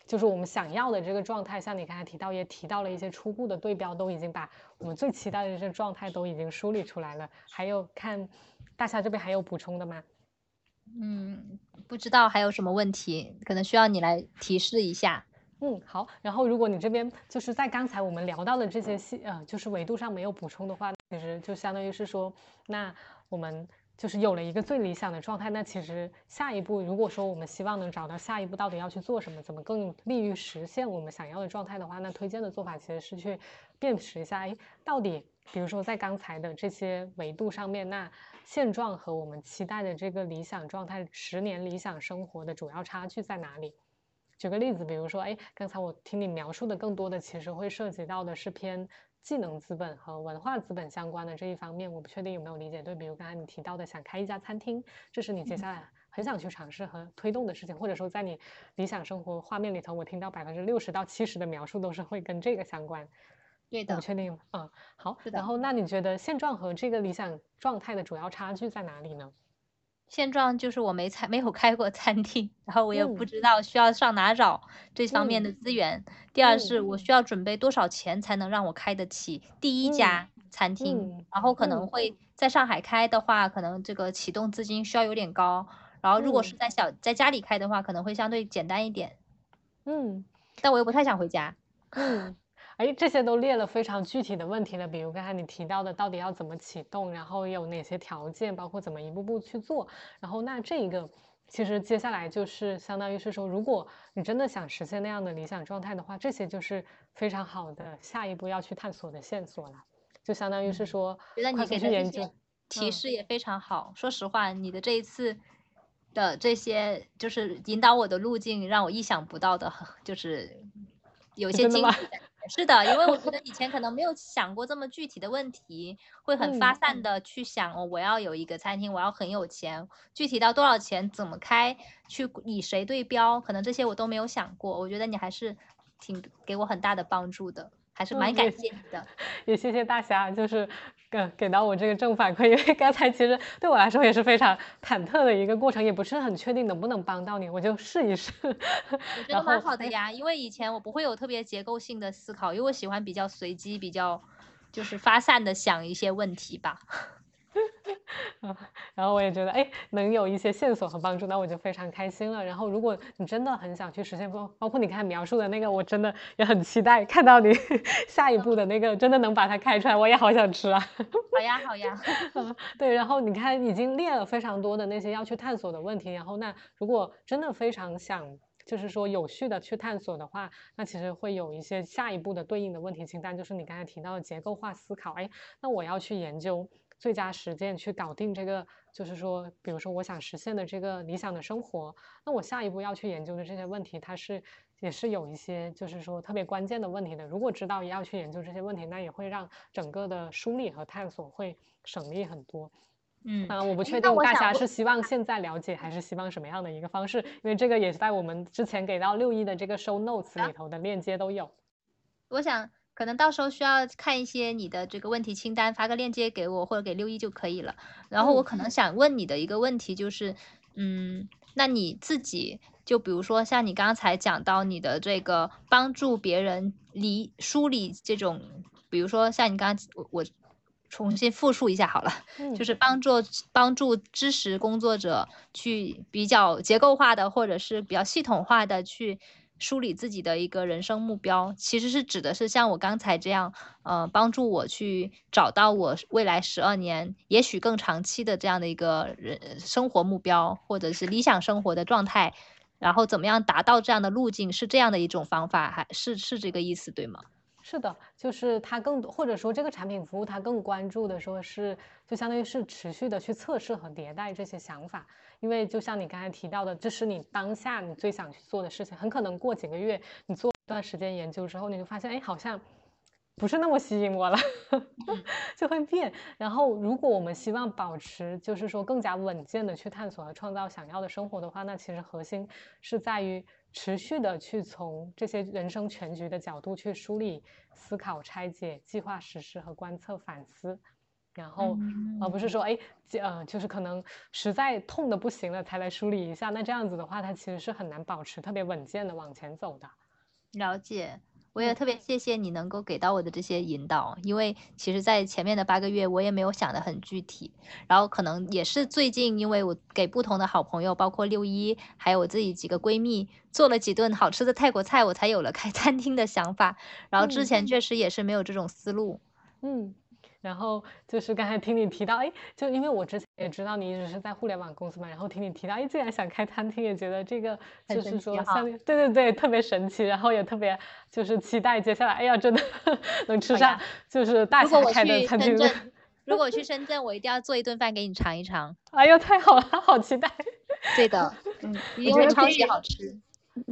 就是我们想要的这个状态，像你刚才提到，也提到了一些初步的对标，都已经把我们最期待的这些状态都已经梳理出来了。还有看大侠这边还有补充的吗？嗯，不知道还有什么问题，可能需要你来提示一下。嗯，好。然后如果你这边就是在刚才我们聊到的这些细呃，就是维度上没有补充的话，其实就相当于是说，那我们。就是有了一个最理想的状态，那其实下一步，如果说我们希望能找到下一步到底要去做什么，怎么更利于实现我们想要的状态的话，那推荐的做法其实是去辨识一下，哎，到底比如说在刚才的这些维度上面，那现状和我们期待的这个理想状态，十年理想生活的主要差距在哪里？举个例子，比如说，哎，刚才我听你描述的更多的，其实会涉及到的是偏。技能资本和文化资本相关的这一方面，我不确定有没有理解对。比如刚才你提到的想开一家餐厅，这是你接下来很想去尝试和推动的事情，或者说在你理想生活画面里头，我听到百分之六十到七十的描述都是会跟这个相关。对的，不确定。嗯，好。然后那你觉得现状和这个理想状态的主要差距在哪里呢？现状就是我没餐没有开过餐厅，然后我也不知道需要上哪找这方面的资源。第二是我需要准备多少钱才能让我开得起第一家餐厅，然后可能会在上海开的话，可能这个启动资金需要有点高。然后如果是在小在家里开的话，可能会相对简单一点。嗯，但我又不太想回家。嗯。哎，这些都列了非常具体的问题了，比如刚才你提到的，到底要怎么启动，然后有哪些条件，包括怎么一步步去做。然后那这一个，其实接下来就是相当于是说，如果你真的想实现那样的理想状态的话，这些就是非常好的下一步要去探索的线索了。就相当于是说，觉得你给的这些提示也非常好。说实话，你的这一次的这些就是引导我的路径，让我意想不到的，就是有些惊喜。是的，因为我觉得 (laughs) 以前可能没有想过这么具体的问题，会很发散的去想哦，我要有一个餐厅，我要很有钱，具体到多少钱，怎么开，去以谁对标，可能这些我都没有想过。我觉得你还是挺给我很大的帮助的。还是蛮感谢你的，(laughs) 也谢谢大侠，就是给给到我这个正反馈，因为刚才其实对我来说也是非常忐忑的一个过程，也不是很确定能不能帮到你，我就试一试。我觉得蛮好的呀，因为以前我不会有特别结构性的思考，因为我喜欢比较随机、比较就是发散的想一些问题吧。(laughs) 然后我也觉得，哎，能有一些线索和帮助，那我就非常开心了。然后，如果你真的很想去实现，包包括你看描述的那个，我真的也很期待看到你 (laughs) 下一步的那个，真的能把它开出来，我也好想吃啊！好呀，好呀。(laughs) 对，然后你看已经列了非常多的那些要去探索的问题，然后那如果真的非常想，就是说有序的去探索的话，那其实会有一些下一步的对应的问题清单，就是你刚才提到的结构化思考。哎，那我要去研究。最佳实践去搞定这个，就是说，比如说我想实现的这个理想的生活，那我下一步要去研究的这些问题，它是也是有一些就是说特别关键的问题的。如果知道要去研究这些问题，那也会让整个的梳理和探索会省力很多。嗯，啊，我不确定大家是希望现在了解，还是希望什么样的一个方式，因为这个也是在我们之前给到六一的这个 show notes 里头的链接都有。我想。可能到时候需要看一些你的这个问题清单，发个链接给我或者给六一就可以了。然后我可能想问你的一个问题就是，嗯，那你自己就比如说像你刚才讲到你的这个帮助别人理梳理这种，比如说像你刚刚我我重新复述一下好了，就是帮助帮助知识工作者去比较结构化的或者是比较系统化的去。梳理自己的一个人生目标，其实是指的是像我刚才这样，呃，帮助我去找到我未来十二年，也许更长期的这样的一个人生活目标，或者是理想生活的状态，然后怎么样达到这样的路径，是这样的一种方法，还是是这个意思，对吗？是的，就是它更多，或者说这个产品服务它更关注的说是，就相当于是持续的去测试和迭代这些想法。因为就像你刚才提到的，这是你当下你最想去做的事情，很可能过几个月你做一段时间研究之后，你就发现，哎，好像不是那么吸引我了，(laughs) 就会变。然后，如果我们希望保持，就是说更加稳健的去探索和创造想要的生活的话，那其实核心是在于持续的去从这些人生全局的角度去梳理、思考、拆解、计划、实施和观测、反思。然后，而不是说，哎，呃，就是可能实在痛的不行了才来梳理一下，那这样子的话，它其实是很难保持特别稳健的往前走的。了解，我也特别谢谢你能够给到我的这些引导，因为其实，在前面的八个月，我也没有想的很具体，然后可能也是最近，因为我给不同的好朋友，包括六一，还有我自己几个闺蜜做了几顿好吃的泰国菜，我才有了开餐厅的想法。然后之前确实也是没有这种思路，嗯。然后就是刚才听你提到，哎，就因为我之前也知道你一直是在互联网公司嘛，然后听你提到，哎，竟然想开餐厅，也觉得这个就是说，像对对对，特别神奇，然后也特别就是期待接下来，哎呀，真的 (laughs) 能吃上就是大侠开的餐厅。如果去深圳，我一定要做一顿饭给你尝一尝。哎呦，太好了，好期待。对的，(laughs) 嗯，一定会超级好吃。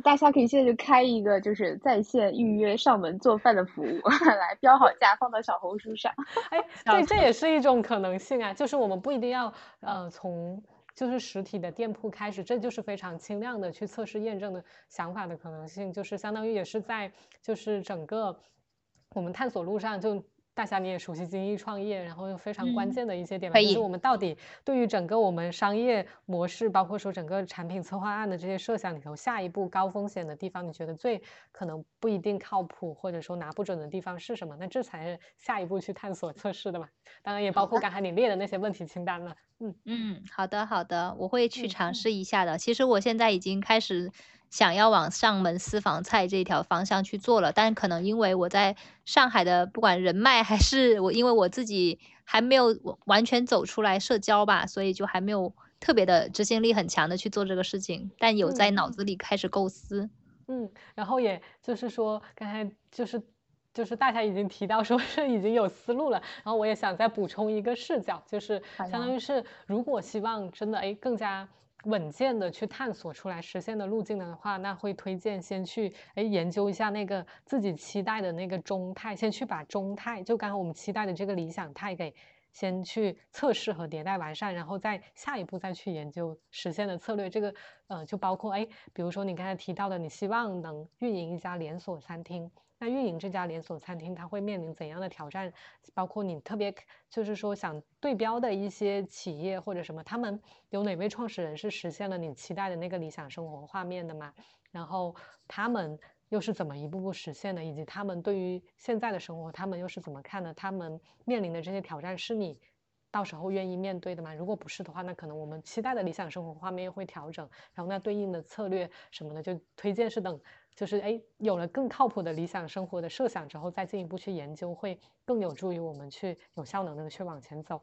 大家可以现在就开一个就是在线预约上门做饭的服务，(laughs) 来标好价放到小红书上。哎，(laughs) 对，这也是一种可能性啊，就是我们不一定要呃从就是实体的店铺开始，这就是非常轻量的去测试验证的想法的可能性，就是相当于也是在就是整个我们探索路上就。大侠，你也熟悉精益创业，然后又非常关键的一些点，就是我们到底对于整个我们商业模式，包括说整个产品策划案的这些设想里头，下一步高风险的地方，你觉得最可能不一定靠谱，或者说拿不准的地方是什么？那这才是下一步去探索测试的嘛。当然也包括刚才你列的那些问题清单了。嗯嗯，好的好的，我会去尝试一下的。其实我现在已经开始。想要往上门私房菜这条方向去做了，但可能因为我在上海的不管人脉还是我，因为我自己还没有完全走出来社交吧，所以就还没有特别的执行力很强的去做这个事情。但有在脑子里开始构思，嗯，然后也就是说，刚才就是就是大家已经提到说是已经有思路了，然后我也想再补充一个视角，就是相当于是如果希望真的哎更加。稳健的去探索出来实现的路径的话，那会推荐先去哎研究一下那个自己期待的那个中态，先去把中态就刚刚我们期待的这个理想态给先去测试和迭代完善，然后再下一步再去研究实现的策略。这个呃就包括哎，比如说你刚才提到的，你希望能运营一家连锁餐厅。那运营这家连锁餐厅，它会面临怎样的挑战？包括你特别就是说想对标的一些企业或者什么，他们有哪位创始人是实现了你期待的那个理想生活画面的吗？然后他们又是怎么一步步实现的？以及他们对于现在的生活，他们又是怎么看的？他们面临的这些挑战是你到时候愿意面对的吗？如果不是的话，那可能我们期待的理想生活画面会调整，然后那对应的策略什么的就推荐是等。就是哎，有了更靠谱的理想生活的设想之后，再进一步去研究，会更有助于我们去有效能的去往前走。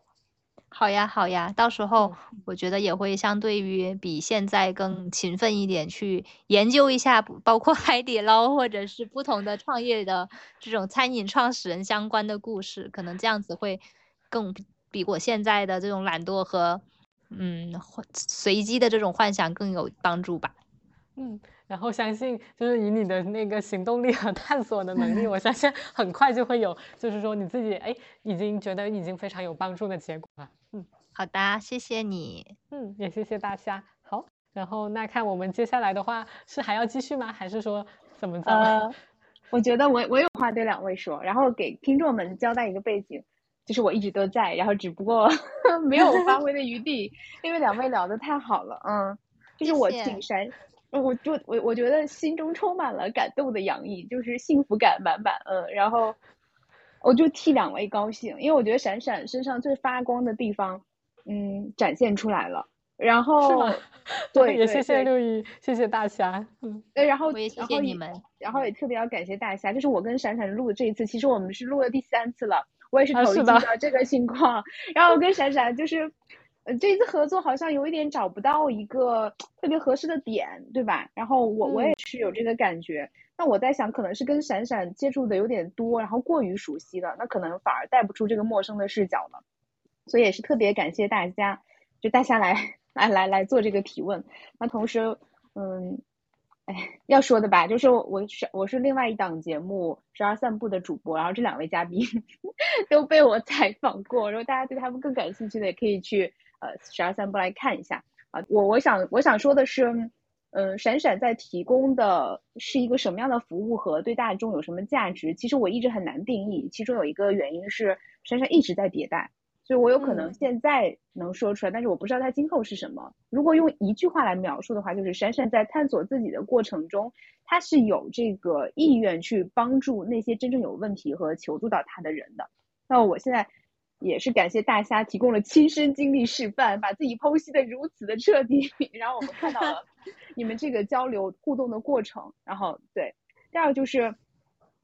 好呀，好呀，到时候我觉得也会相对于比现在更勤奋一点，去研究一下，包括 (laughs) 海底捞或者是不同的创业的这种餐饮创始人相关的故事，可能这样子会更比我现在的这种懒惰和嗯随机的这种幻想更有帮助吧。嗯。然后相信，就是以你的那个行动力和探索的能力，我相信很快就会有，就是说你自己哎，已经觉得已经非常有帮助的结果了。嗯，好的，谢谢你。嗯，也谢谢大家。好，然后那看我们接下来的话是还要继续吗？还是说怎么着？(laughs) 我觉得我我有话对两位说，然后给听众们交代一个背景，就是我一直都在，然后只不过 (laughs) 没有发挥的余地，因为两位聊的太好了，嗯，就是我挺闪，我就我我觉得心中充满了感动的洋溢，就是幸福感满满，嗯，然后我就替两位高兴，因为我觉得闪闪身上最发光的地方，嗯，展现出来了。然后，对，(laughs) 也谢谢六一，谢谢大侠，嗯，然后我也谢谢你们，然后也特别要感谢大侠，就是我跟闪闪录的这一次，其实我们是录了第三次了，我也是头一次遇到这个情况，(laughs) 然后我跟闪闪就是，呃，这次合作好像有一点找不到一个特别合适的点，对吧？然后我我也是有这个感觉，那我在想，可能是跟闪闪接触的有点多，然后过于熟悉了，那可能反而带不出这个陌生的视角了，所以也是特别感谢大家，就大家来。(laughs) 来来来做这个提问，那同时，嗯，哎，要说的吧，就是我是我是另外一档节目《十二散步》的主播，然后这两位嘉宾 (laughs) 都被我采访过，如果大家对他们更感兴趣的，也可以去呃《十二三步》来看一下啊。我我想我想说的是，嗯，闪闪在提供的是一个什么样的服务和对大众有什么价值？其实我一直很难定义，其中有一个原因是闪闪一直在迭代。所以我有可能现在能说出来，但是我不知道它今后是什么。如果用一句话来描述的话，就是闪闪在探索自己的过程中，他是有这个意愿去帮助那些真正有问题和求助到他的人的。那我现在也是感谢大虾提供了亲身经历示范，把自己剖析的如此的彻底，(laughs) 然后我们看到了你们这个交流互动的过程。然后对，第二个就是。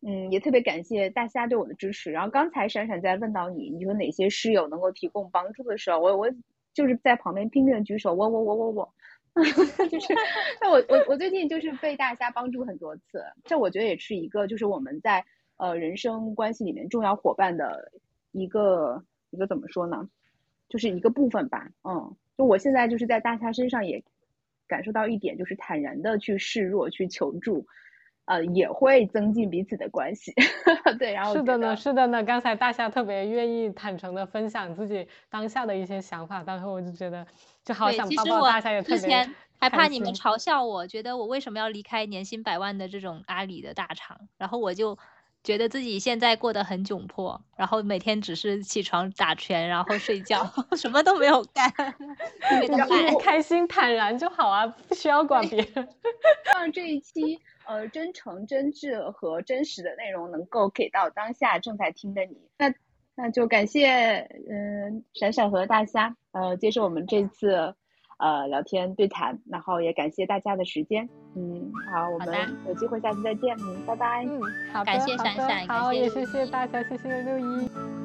嗯，也特别感谢大家对我的支持。然后刚才闪闪在问到你，你说哪些室友能够提供帮助的时候，我我就是在旁边拼命的举手，我我我我我，(laughs) 就是，那我我我最近就是被大家帮助很多次，这我觉得也是一个就是我们在呃人生关系里面重要伙伴的一个一个怎么说呢，就是一个部分吧。嗯，就我现在就是在大家身上也感受到一点，就是坦然的去示弱，去求助。呃，也会增进彼此的关系，(laughs) 对，然后是的呢，是的呢。刚才大夏特别愿意坦诚的分享自己当下的一些想法，当时我就觉得就好想抱抱大夏，也特别。之前还怕你们嘲笑我，觉得我为什么要离开年薪百万的这种阿里的大厂，然后我就觉得自己现在过得很窘迫，然后每天只是起床打拳，然后睡觉，(laughs) 什么都没有干，特别的开心坦然就好啊，不需要管别人。(laughs) 望这一期。呃，真诚、真挚和真实的内容能够给到当下正在听的你，那那就感谢嗯闪闪和大虾呃接受我们这次呃聊天对谈，然后也感谢大家的时间，嗯好，我们有机会下次再见，嗯拜拜，嗯好感谢闪闪，好也谢谢大家，谢谢六一。